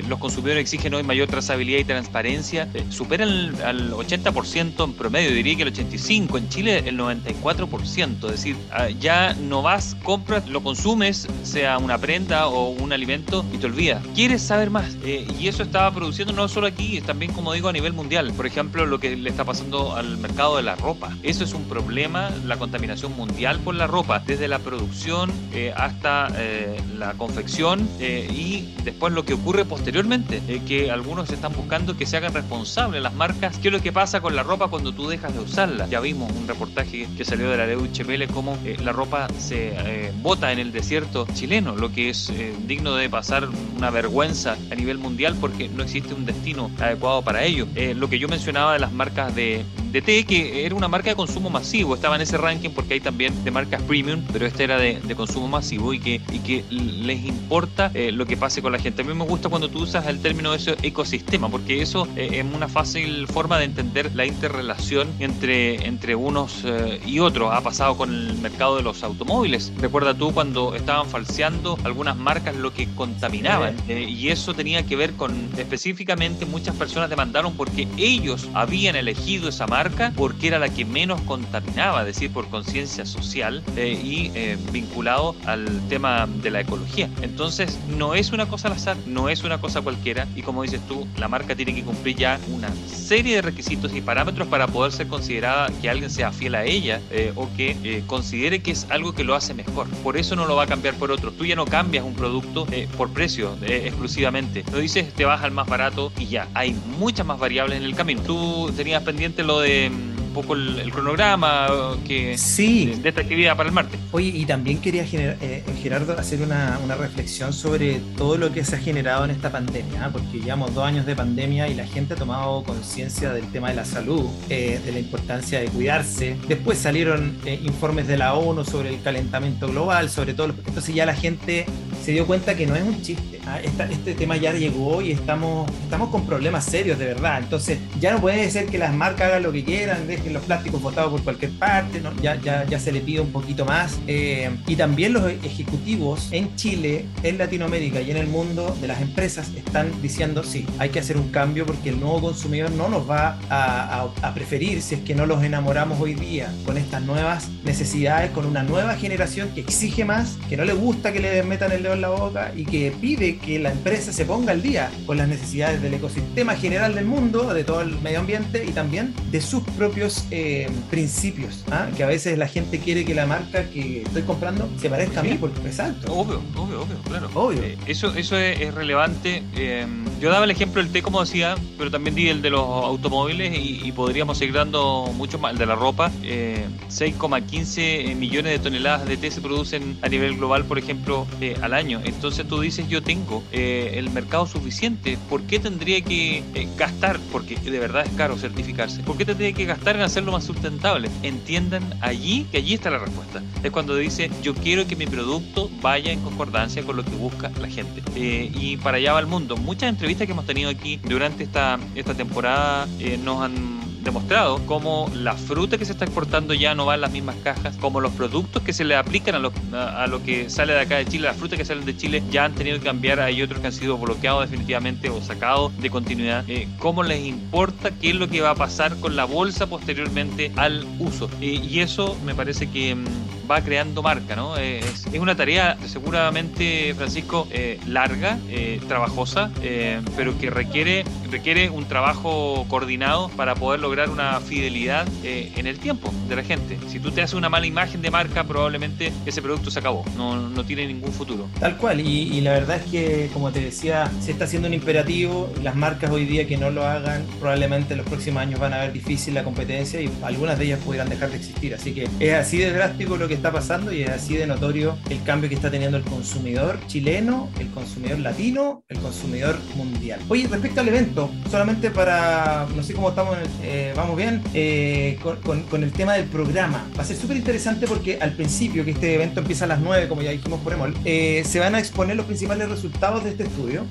los consumidores exigen hoy mayor trazabilidad y transparencia, superan al 80% en promedio, diría que el 85%, en Chile el 94%, es decir, ah, ya no vas con compras, lo consumes, sea una prenda o un alimento, y te olvidas. Quieres saber más. Eh, y eso estaba produciendo no solo aquí, también, como digo, a nivel mundial. Por ejemplo, lo que le está pasando al mercado de la ropa. Eso es un problema, la contaminación mundial por la ropa, desde la producción eh, hasta eh, la confección y después lo que ocurre posteriormente, que algunos están buscando que se hagan responsables las marcas. ¿Qué es lo que pasa con la ropa cuando tú dejas de usarla? Ya vimos un reportaje que salió de la DUHPL cómo la ropa se bota en el desierto chileno, lo que es eh, digno de pasar una vergüenza a nivel mundial porque no existe un destino adecuado para ello. Eh, lo que yo mencionaba de las marcas de, de té, que era una marca de consumo masivo, estaba en ese ranking porque hay también de marcas premium, pero este era de, consumo masivo y que, y que les importa eh, lo que pase con la gente. A mí me gusta cuando tú usas el término de ese ecosistema, porque eso es una fácil forma de entender la interrelación entre, entre unos y otros. Ha pasado con el mercado de los automóviles recuerda tú cuando estaban falseando algunas marcas lo que contaminaban. Eh, y eso tenía que ver con específicamente muchas personas demandaron porque ellos habían elegido esa marca porque era la que menos contaminaba, es decir, por conciencia social eh, y eh, vinculado al tema de la ecología. Entonces, no es una cosa al azar, no es una cosa cualquiera. Y como dices tú, la marca tiene que cumplir ya una serie de requisitos y parámetros para poder ser considerada que alguien sea fiel a ella o que considere que es algo que lo hace mejor. Por eso no lo va a cambiar por otro. Tú ya no cambias un producto eh, por precio eh, exclusivamente. Lo dices, te vas al más barato y ya. Hay muchas más variables en el camino. Tú tenías pendiente lo de mm, poco el, cronograma que, sí. de, esta actividad para el martes. Oye, y también quería, eh, Gerardo, hacer una, una, reflexión sobre todo lo que se ha generado en esta pandemia, ¿ah? porque llevamos dos años de pandemia y la gente ha tomado conciencia del tema de la salud, eh, de la importancia de cuidarse. Después salieron eh, informes de la ONU sobre el calentamiento global, sobre todo. Entonces ya la gente se dio cuenta que no es un chiste. ¿ah? este tema ya llegó y estamos, estamos con problemas serios de verdad. Entonces ya no puede ser que las marcas hagan lo que quieran, los plásticos botados por cualquier parte, ya, ya, ya, se le pide un poquito más. Eh, y también los ejecutivos en Chile, en Latinoamérica y en el mundo de las empresas están diciendo, sí, hay que hacer un cambio porque el nuevo consumidor no nos va a, a, preferir si es que no los enamoramos hoy día con estas nuevas necesidades, con una nueva generación que exige más, que no le gusta que le metan el dedo en la boca y que pide que la empresa se ponga al día con las necesidades del ecosistema general del mundo, de todo el medio ambiente y también de sus propios eh, principios, ¿ah? que a veces la gente quiere que la marca que estoy comprando se parezca a mí, porque exacto. Obvio, obvio, obvio, claro. Obvio. Eh, eso eso es, relevante. Eh, yo daba el ejemplo del té, como decía, pero también di el de los automóviles y, podríamos seguir dando mucho más, el de la ropa. 6,15 millones de toneladas de té se producen a nivel global, por ejemplo, al año Entonces tú dices, yo tengo eh, el mercado suficiente, ¿por qué tendría que eh, gastar? Porque de verdad es caro certificarse. ¿Por qué tendría que gastar en hacerlo más sustentable? Entiendan allí que allí está la respuesta. Es cuando dice, yo quiero que mi producto vaya en concordancia con lo que busca la gente. Eh, y para allá va el mundo. Muchas entrevistas que hemos tenido aquí durante esta, esta temporada nos han demostrado cómo la fruta que se está exportando ya no va en las mismas cajas, como los productos que se le aplican a lo, a, lo que sale de acá de Chile, las frutas que salen de Chile ya han tenido que cambiar, hay otros que han sido bloqueados definitivamente o sacados de continuidad, eh, cómo les importa qué es lo que va a pasar con la bolsa posteriormente al uso. Eh, y eso me parece que... Mm, va creando marca, ¿no? Es, es una tarea seguramente, Francisco, eh, larga, eh, trabajosa, eh, pero que requiere, requiere un trabajo coordinado para poder lograr una fidelidad en el tiempo de la gente. Si tú te haces una mala imagen de marca, probablemente ese producto se acabó, no, no tiene ningún futuro. Tal cual, y, y, la verdad es que, como te decía, se está haciendo un imperativo, las marcas hoy día que no lo hagan, probablemente en los próximos años van a ver difícil la competencia y algunas de ellas pudieran dejar de existir. Así que es así de drástico lo que está pasando y es así de notorio el cambio que está teniendo el consumidor chileno, el consumidor latino, el consumidor mundial. Oye, respecto al evento, solamente para, no sé cómo estamos, eh, vamos bien, eh, con, el tema del programa. Va a ser súper interesante porque al principio, que este evento empieza a las 9, como ya dijimos por Emol, eh, se van a exponer los principales resultados de este estudio,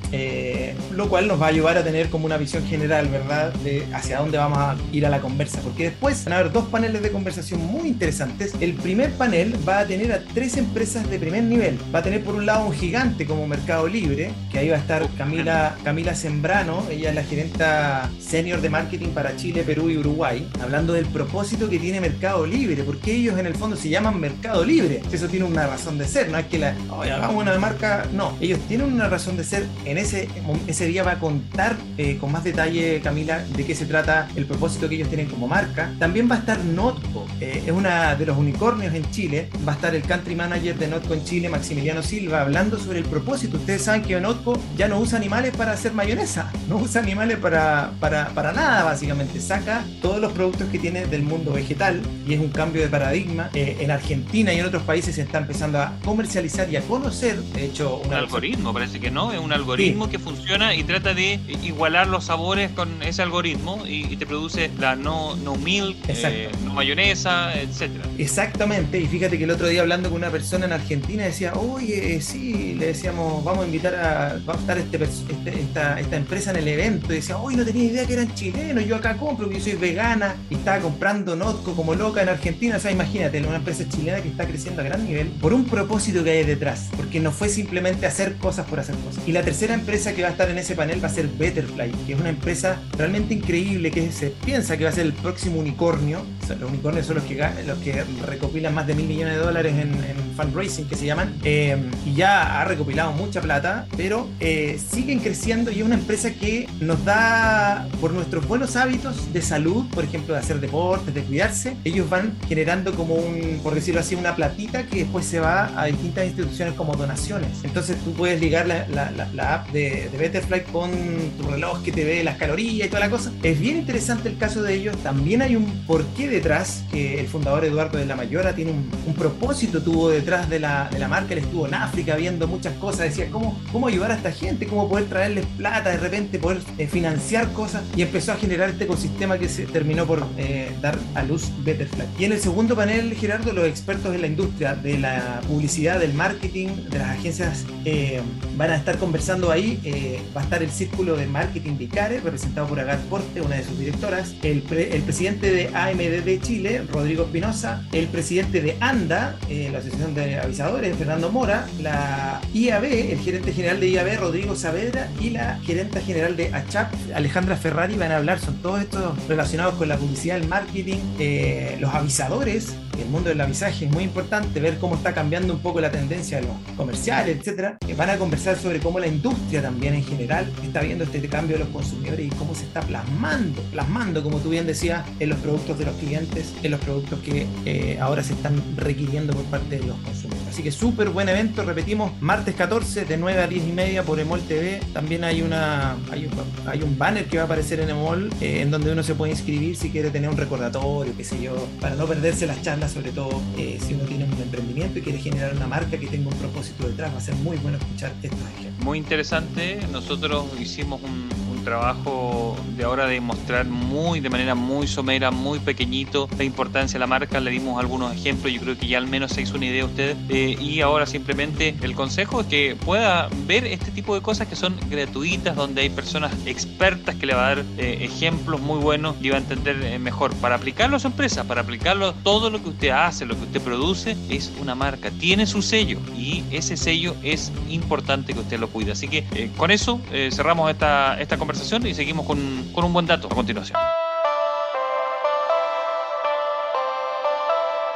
lo cual nos va a ayudar a tener como una visión general, ¿verdad?, de hacia dónde vamos a ir a la conversa, porque después van a haber dos paneles de conversación muy interesantes. El primer panel va a tener a tres empresas de primer nivel. Va a tener por un lado un gigante como Mercado Libre, que ahí va a estar Camila, Camila Sembrano, ella es la gerenta senior de marketing para Chile, Perú y Uruguay, hablando del propósito que tiene Mercado Libre, porque ellos en el fondo se llaman Mercado Libre. Eso tiene una razón de ser, no es que la, hagamos una marca, no, ellos tienen una razón de ser. En ese, ese día va a contar eh, con más detalle, Camila, de qué se trata el propósito que ellos tienen como marca. También va a estar Notco, eh, es una de los unicornios en Chile va a estar el country manager de Notco en Chile, Maximiliano Silva, hablando sobre el propósito. Ustedes saben que Notco ya no usa animales para hacer mayonesa, no usa animales para, para, para nada, básicamente. Saca todos los productos que tiene del mundo vegetal y es un cambio de paradigma. Eh, en Argentina y en otros países se está empezando a comercializar y a conocer, de hecho, un algoritmo, parece que no, es un algoritmo que funciona y trata de igualar los sabores con ese algoritmo y, te produce la no, no milk, eh, no mayonesa, etcétera. Exactamente, y fíjate que el otro día hablando con una persona en Argentina decía, oye, sí, le decíamos, vamos a invitar a, va a estar este, este, esta, empresa en el evento. Y decía, oye, no tenía idea que eran chilenos, yo acá compro, porque yo soy vegana y estaba comprando Notco como loca en Argentina. O sea, imagínate, una empresa chilena que está creciendo a gran nivel por un propósito que hay detrás, porque no fue simplemente hacer cosas por hacer cosas. Y la tercera empresa que va a estar en ese panel va a ser Betterfly, que es una empresa realmente increíble que se piensa que va a ser el próximo unicornio. los unicornios son los que, los que recopilan más de mil millones de dólares en, fundraising que se llaman, eh, y ya ha recopilado mucha plata, pero eh, siguen creciendo y es una empresa que nos da, por nuestros buenos hábitos de salud, por ejemplo, de hacer deportes, de cuidarse, ellos van generando como un, por decirlo así, una platita que después se va a distintas instituciones como donaciones. Entonces tú puedes ligar la, app de, de, Betterfly con tu reloj que te ve las calorías y toda la cosa. Es bien interesante el caso de ellos. También hay un porqué detrás, que el fundador Eduardo de la Mayora tiene un, un propósito tuvo detrás de la, de la, marca. Él estuvo en África viendo muchas cosas. Decía, ¿cómo, ¿cómo ayudar a esta gente? ¿Cómo poder traerles plata? De repente poder eh, financiar cosas. Y empezó a generar este ecosistema que se terminó por eh, dar a luz Betterfly. Y en el segundo panel, Gerardo, los expertos en la industria de la publicidad, del marketing, de las agencias eh, van a estar conversando ahí. va a estar el círculo de marketing Vicare, representado por Agat Porte, una de sus directoras. El, el presidente de AMD de Chile, Rodrigo Espinosa. El presidente de ANDA, eh, la Asociación de Avisadores, Fernando Mora, la IAB, el gerente general de IAB, Rodrigo Saavedra, y la gerenta general de ACHAP, Alejandra Ferrari, van a hablar, son todos estos relacionados con la publicidad, el marketing, eh, los avisadores, el mundo del avisaje es muy importante, ver cómo está cambiando un poco la tendencia de los comerciales, etcétera. van a conversar sobre cómo la industria también en general está viendo este cambio de los consumidores y cómo se está plasmando, plasmando, como tú bien decías, en los productos de los clientes, en los productos que eh, ahora se están requiriendo por parte de los consumidores. Así que súper buen evento, repetimos, martes 14 de 9 a 10 y media por Emol TV. También hay, una, hay, un, hay un banner que va a aparecer en Emol eh, en donde uno se puede inscribir si quiere tener un recordatorio, qué sé yo, para no perderse las charlas, sobre todo eh, si uno tiene un emprendimiento y quiere generar una marca que tenga un propósito detrás. Va a ser muy bueno escuchar estos ejemplos. Muy interesante. Nosotros hicimos un trabajo de ahora de mostrar muy, de manera muy somera, muy pequeñito la importancia de la marca. Le dimos algunos ejemplos, yo creo que ya al menos se hizo una idea usted. Eh, y ahora simplemente el consejo es que pueda ver este tipo de cosas que son gratuitas, donde hay personas expertas que le va a dar eh, ejemplos muy buenos y va a entender eh, mejor. Para aplicarlo a su empresa, para aplicarlo todo lo que usted hace, lo que usted produce, es una marca, tiene su sello y ese sello es importante que usted lo cuide. Así que con eso cerramos esta, esta conversación y seguimos con, con un buen dato a continuación.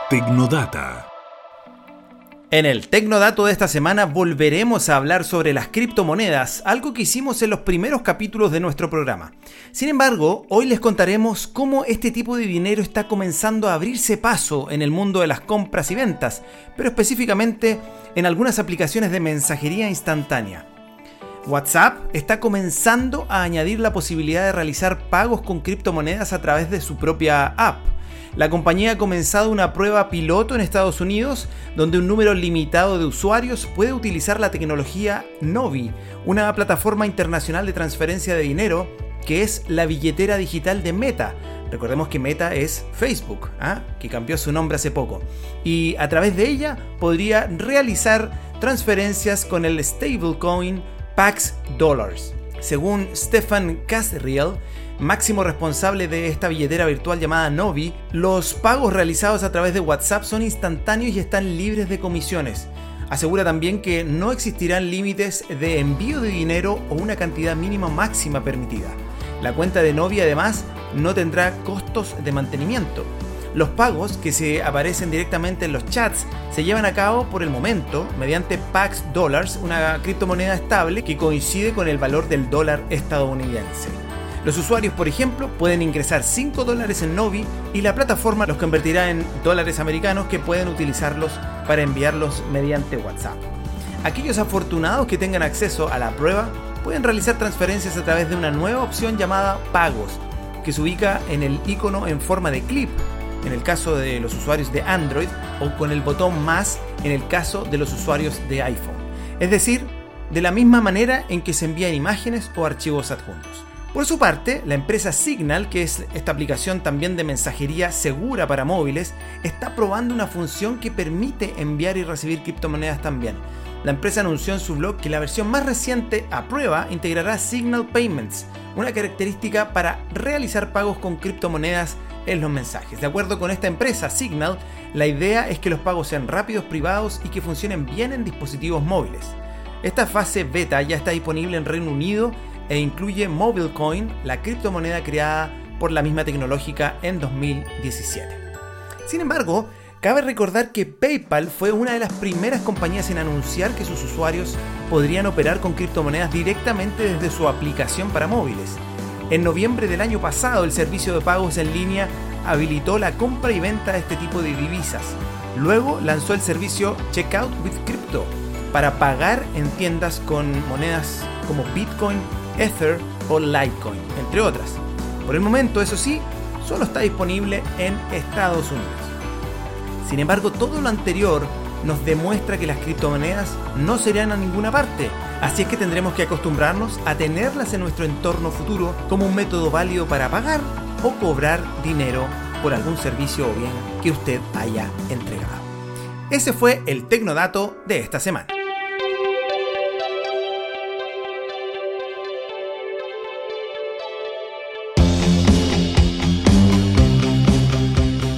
Tecnodata. En el Tecnodato de esta semana volveremos a hablar sobre las criptomonedas, algo que hicimos en los primeros capítulos de nuestro programa. Sin embargo, hoy les contaremos cómo este tipo de dinero está comenzando a abrirse paso en el mundo de las compras y ventas, pero específicamente en algunas aplicaciones de mensajería instantánea. WhatsApp está comenzando a añadir la posibilidad de realizar pagos con criptomonedas a través de su propia app. La compañía ha comenzado una prueba piloto en Estados Unidos donde un número limitado de usuarios puede utilizar la tecnología Novi, una plataforma internacional de transferencia de dinero que es la billetera digital de Meta. Recordemos que Meta es Facebook, ¿ah? que cambió su nombre hace poco. Y a través de ella podría realizar transferencias con el stablecoin Pax Dollars. Según Stefan Casriel, máximo responsable de esta billetera virtual llamada Novi, los pagos realizados a través de WhatsApp son instantáneos y están libres de comisiones. Asegura también que no existirán límites de envío de dinero o una cantidad mínima máxima permitida. La cuenta de Novi además no tendrá costos de mantenimiento. Los pagos que se aparecen directamente en los chats se llevan a cabo por el momento mediante Pax Dollars, una criptomoneda estable que coincide con el valor del dólar estadounidense. Los usuarios, por ejemplo, pueden ingresar 5 dólares en Novi y la plataforma los convertirá en dólares americanos que pueden utilizarlos para enviarlos mediante WhatsApp. Aquellos afortunados que tengan acceso a la prueba pueden realizar transferencias a través de una nueva opción llamada Pagos, que se ubica en el icono en forma de clip en el caso de los usuarios de Android o con el botón más en el caso de los usuarios de iPhone. Es decir, de la misma manera en que se envían imágenes o archivos adjuntos. Por su parte, la empresa Signal, que es esta aplicación también de mensajería segura para móviles, está probando una función que permite enviar y recibir criptomonedas también. La empresa anunció en su blog que la versión más reciente a prueba integrará Signal Payments, una característica para realizar pagos con criptomonedas en los mensajes. De acuerdo con esta empresa, Signal, la idea es que los pagos sean rápidos, privados y que funcionen bien en dispositivos móviles. Esta fase beta ya está disponible en Reino Unido e incluye MobileCoin, la criptomoneda creada por la misma tecnológica en 2017. Sin embargo, cabe recordar que PayPal fue una de las primeras compañías en anunciar que sus usuarios podrían operar con criptomonedas directamente desde su aplicación para móviles. En noviembre del año pasado, el servicio de pagos en línea habilitó la compra y venta de este tipo de divisas. Luego lanzó el servicio Checkout with Crypto para pagar en tiendas con monedas como Bitcoin, Ether o Litecoin, entre otras. Por el momento, eso sí, solo está disponible en Estados Unidos. Sin embargo, todo lo anterior nos demuestra que las criptomonedas no se a ninguna parte. Así es que tendremos que acostumbrarnos a tenerlas en nuestro entorno futuro como un método válido para pagar o cobrar dinero por algún servicio o bien que usted haya entregado. Ese fue el Tecnodato de esta semana.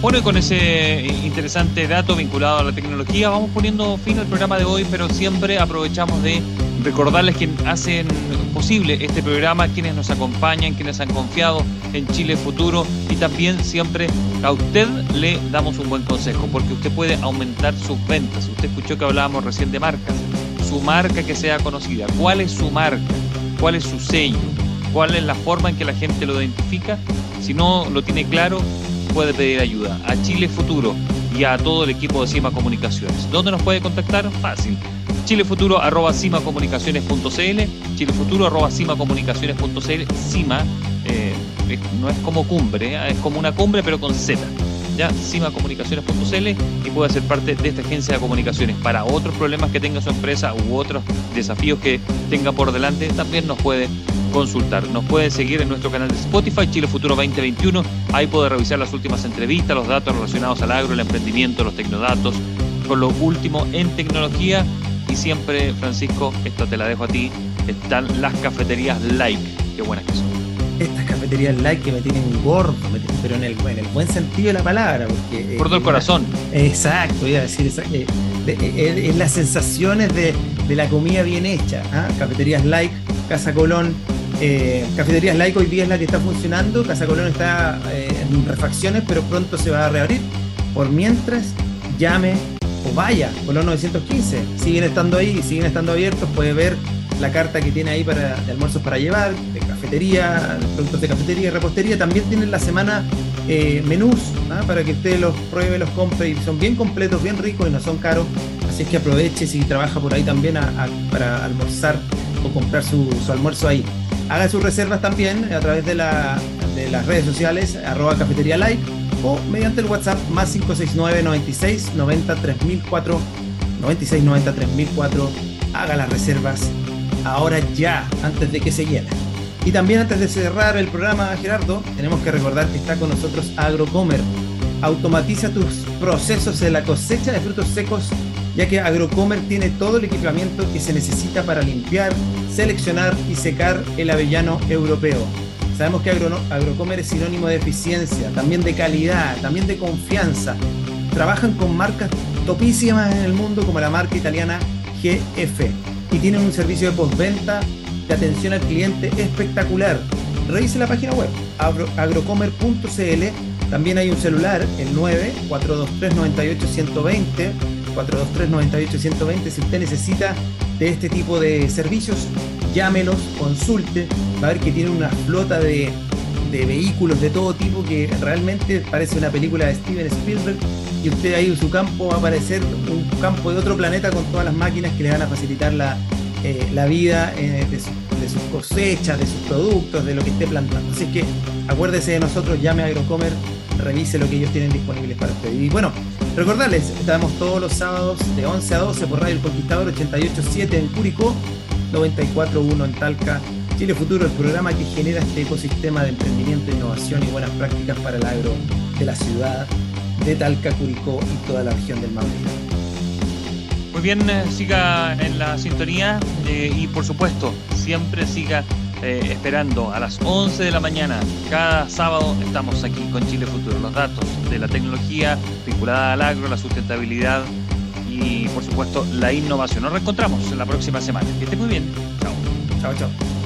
Bueno, y con ese interesante dato vinculado a la tecnología, vamos poniendo fin al programa de hoy, pero siempre aprovechamos de recordarles que hacen posible este programa, quienes nos acompañan, quienes han confiado en Chile Futuro y también siempre a usted le damos un buen consejo, porque usted puede aumentar sus ventas. Usted escuchó que hablábamos recién de marcas, su marca que sea conocida, cuál es su marca, cuál es su sello, cuál es la forma en que la gente lo identifica. Si no lo tiene claro, puede pedir ayuda a Chile Futuro y a todo el equipo de CIMA Comunicaciones. ¿Dónde nos puede contactar? Fácil. Chilefuturo arroba cimacomunicaciones.cl, chilefuturo arroba cimacomunicaciones.cl, CIMA eh, no es como cumbre, ¿eh? es como una cumbre pero con Z ya cimacomunicaciones.cl y puede ser parte de esta agencia de comunicaciones. Para otros problemas que tenga su empresa u otros desafíos que tenga por delante, también nos puede consultar. Nos puede seguir en nuestro canal de Spotify, Chile Futuro 2021. Ahí puede revisar las últimas entrevistas, los datos relacionados al agro, el emprendimiento, los tecnodatos, con lo último en tecnología. Y siempre, Francisco, esto te la dejo a ti, están las cafeterías like. Qué buenas que son estas cafeterías like que me tienen gordo, pero en el, en el buen sentido de la palabra. Porque, Por todo el corazón. Exacto, iba a decir, eh, eh, eh, es las sensaciones de, la comida bien hecha. ¿ah? Cafeterías like, Casa Colón. Cafeterías like hoy día es la que está funcionando. Casa Colón está en refacciones, pero pronto se va a reabrir. Por mientras, llame o vaya, Colón 915. Siguen estando ahí, siguen estando abiertos, puede ver la carta que tiene ahí para, almuerzos para llevar, de cafetería, productos de cafetería y repostería. También tienen la semana eh, menús ¿ah? para que usted los pruebe, los compre y son bien completos, bien ricos y no son caros. Así es que aproveche si trabaja por ahí también para almorzar o comprar su, almuerzo ahí. Haga sus reservas también a través de, las redes sociales, arroba cafetería like o mediante el WhatsApp más 569 96 90 3004 96 90 3004 haga las reservas ahora ya, antes de que se llene. Y también antes de cerrar el programa, Gerardo, tenemos que recordar que está con nosotros Agrocomer. Automatiza tus procesos en la cosecha de frutos secos, ya que Agrocomer tiene todo el equipamiento que se necesita para limpiar, seleccionar y secar el avellano europeo. Sabemos que Agrocomer es sinónimo de eficiencia, también de calidad, también de confianza. Trabajan con marcas topísimas en el mundo como la marca italiana GF y tienen un servicio de postventa de atención al cliente espectacular. Revise la página web agrocomer.cl. También hay un celular, el 9 423 98 120 423 98 120 si usted necesita de este tipo de servicios, llámelos, consulte, va a ver que tiene una flota de, de vehículos de todo tipo que realmente parece una película de Steven Spielberg y usted ahí en su campo va a aparecer un campo de otro planeta con todas las máquinas que le van a facilitar la, eh, la vida eh, de, sus cosechas, de sus productos, de lo que esté plantando. Así que acuérdese de nosotros, llame a Agrocomer, revise lo que ellos tienen disponibles para usted. Y bueno, recordarles, estamos todos los sábados de 11 a 12 por Radio Conquistador 88.7 en Curicó, 94.1 en Talca. Chile Futuro, el programa que genera este ecosistema de emprendimiento, innovación y buenas prácticas para el agro de la ciudad de Talca, Curicó y toda la región del Maule. Muy bien, eh, siga en la sintonía eh, y por supuesto, siempre siga eh, esperando a las 11 de la mañana. Cada sábado estamos aquí con Chile Futuro. Los datos de la tecnología vinculada al agro, la sustentabilidad y por supuesto la innovación. Nos reencontramos en la próxima semana. Que esté muy bien. Chao. Chao, chao.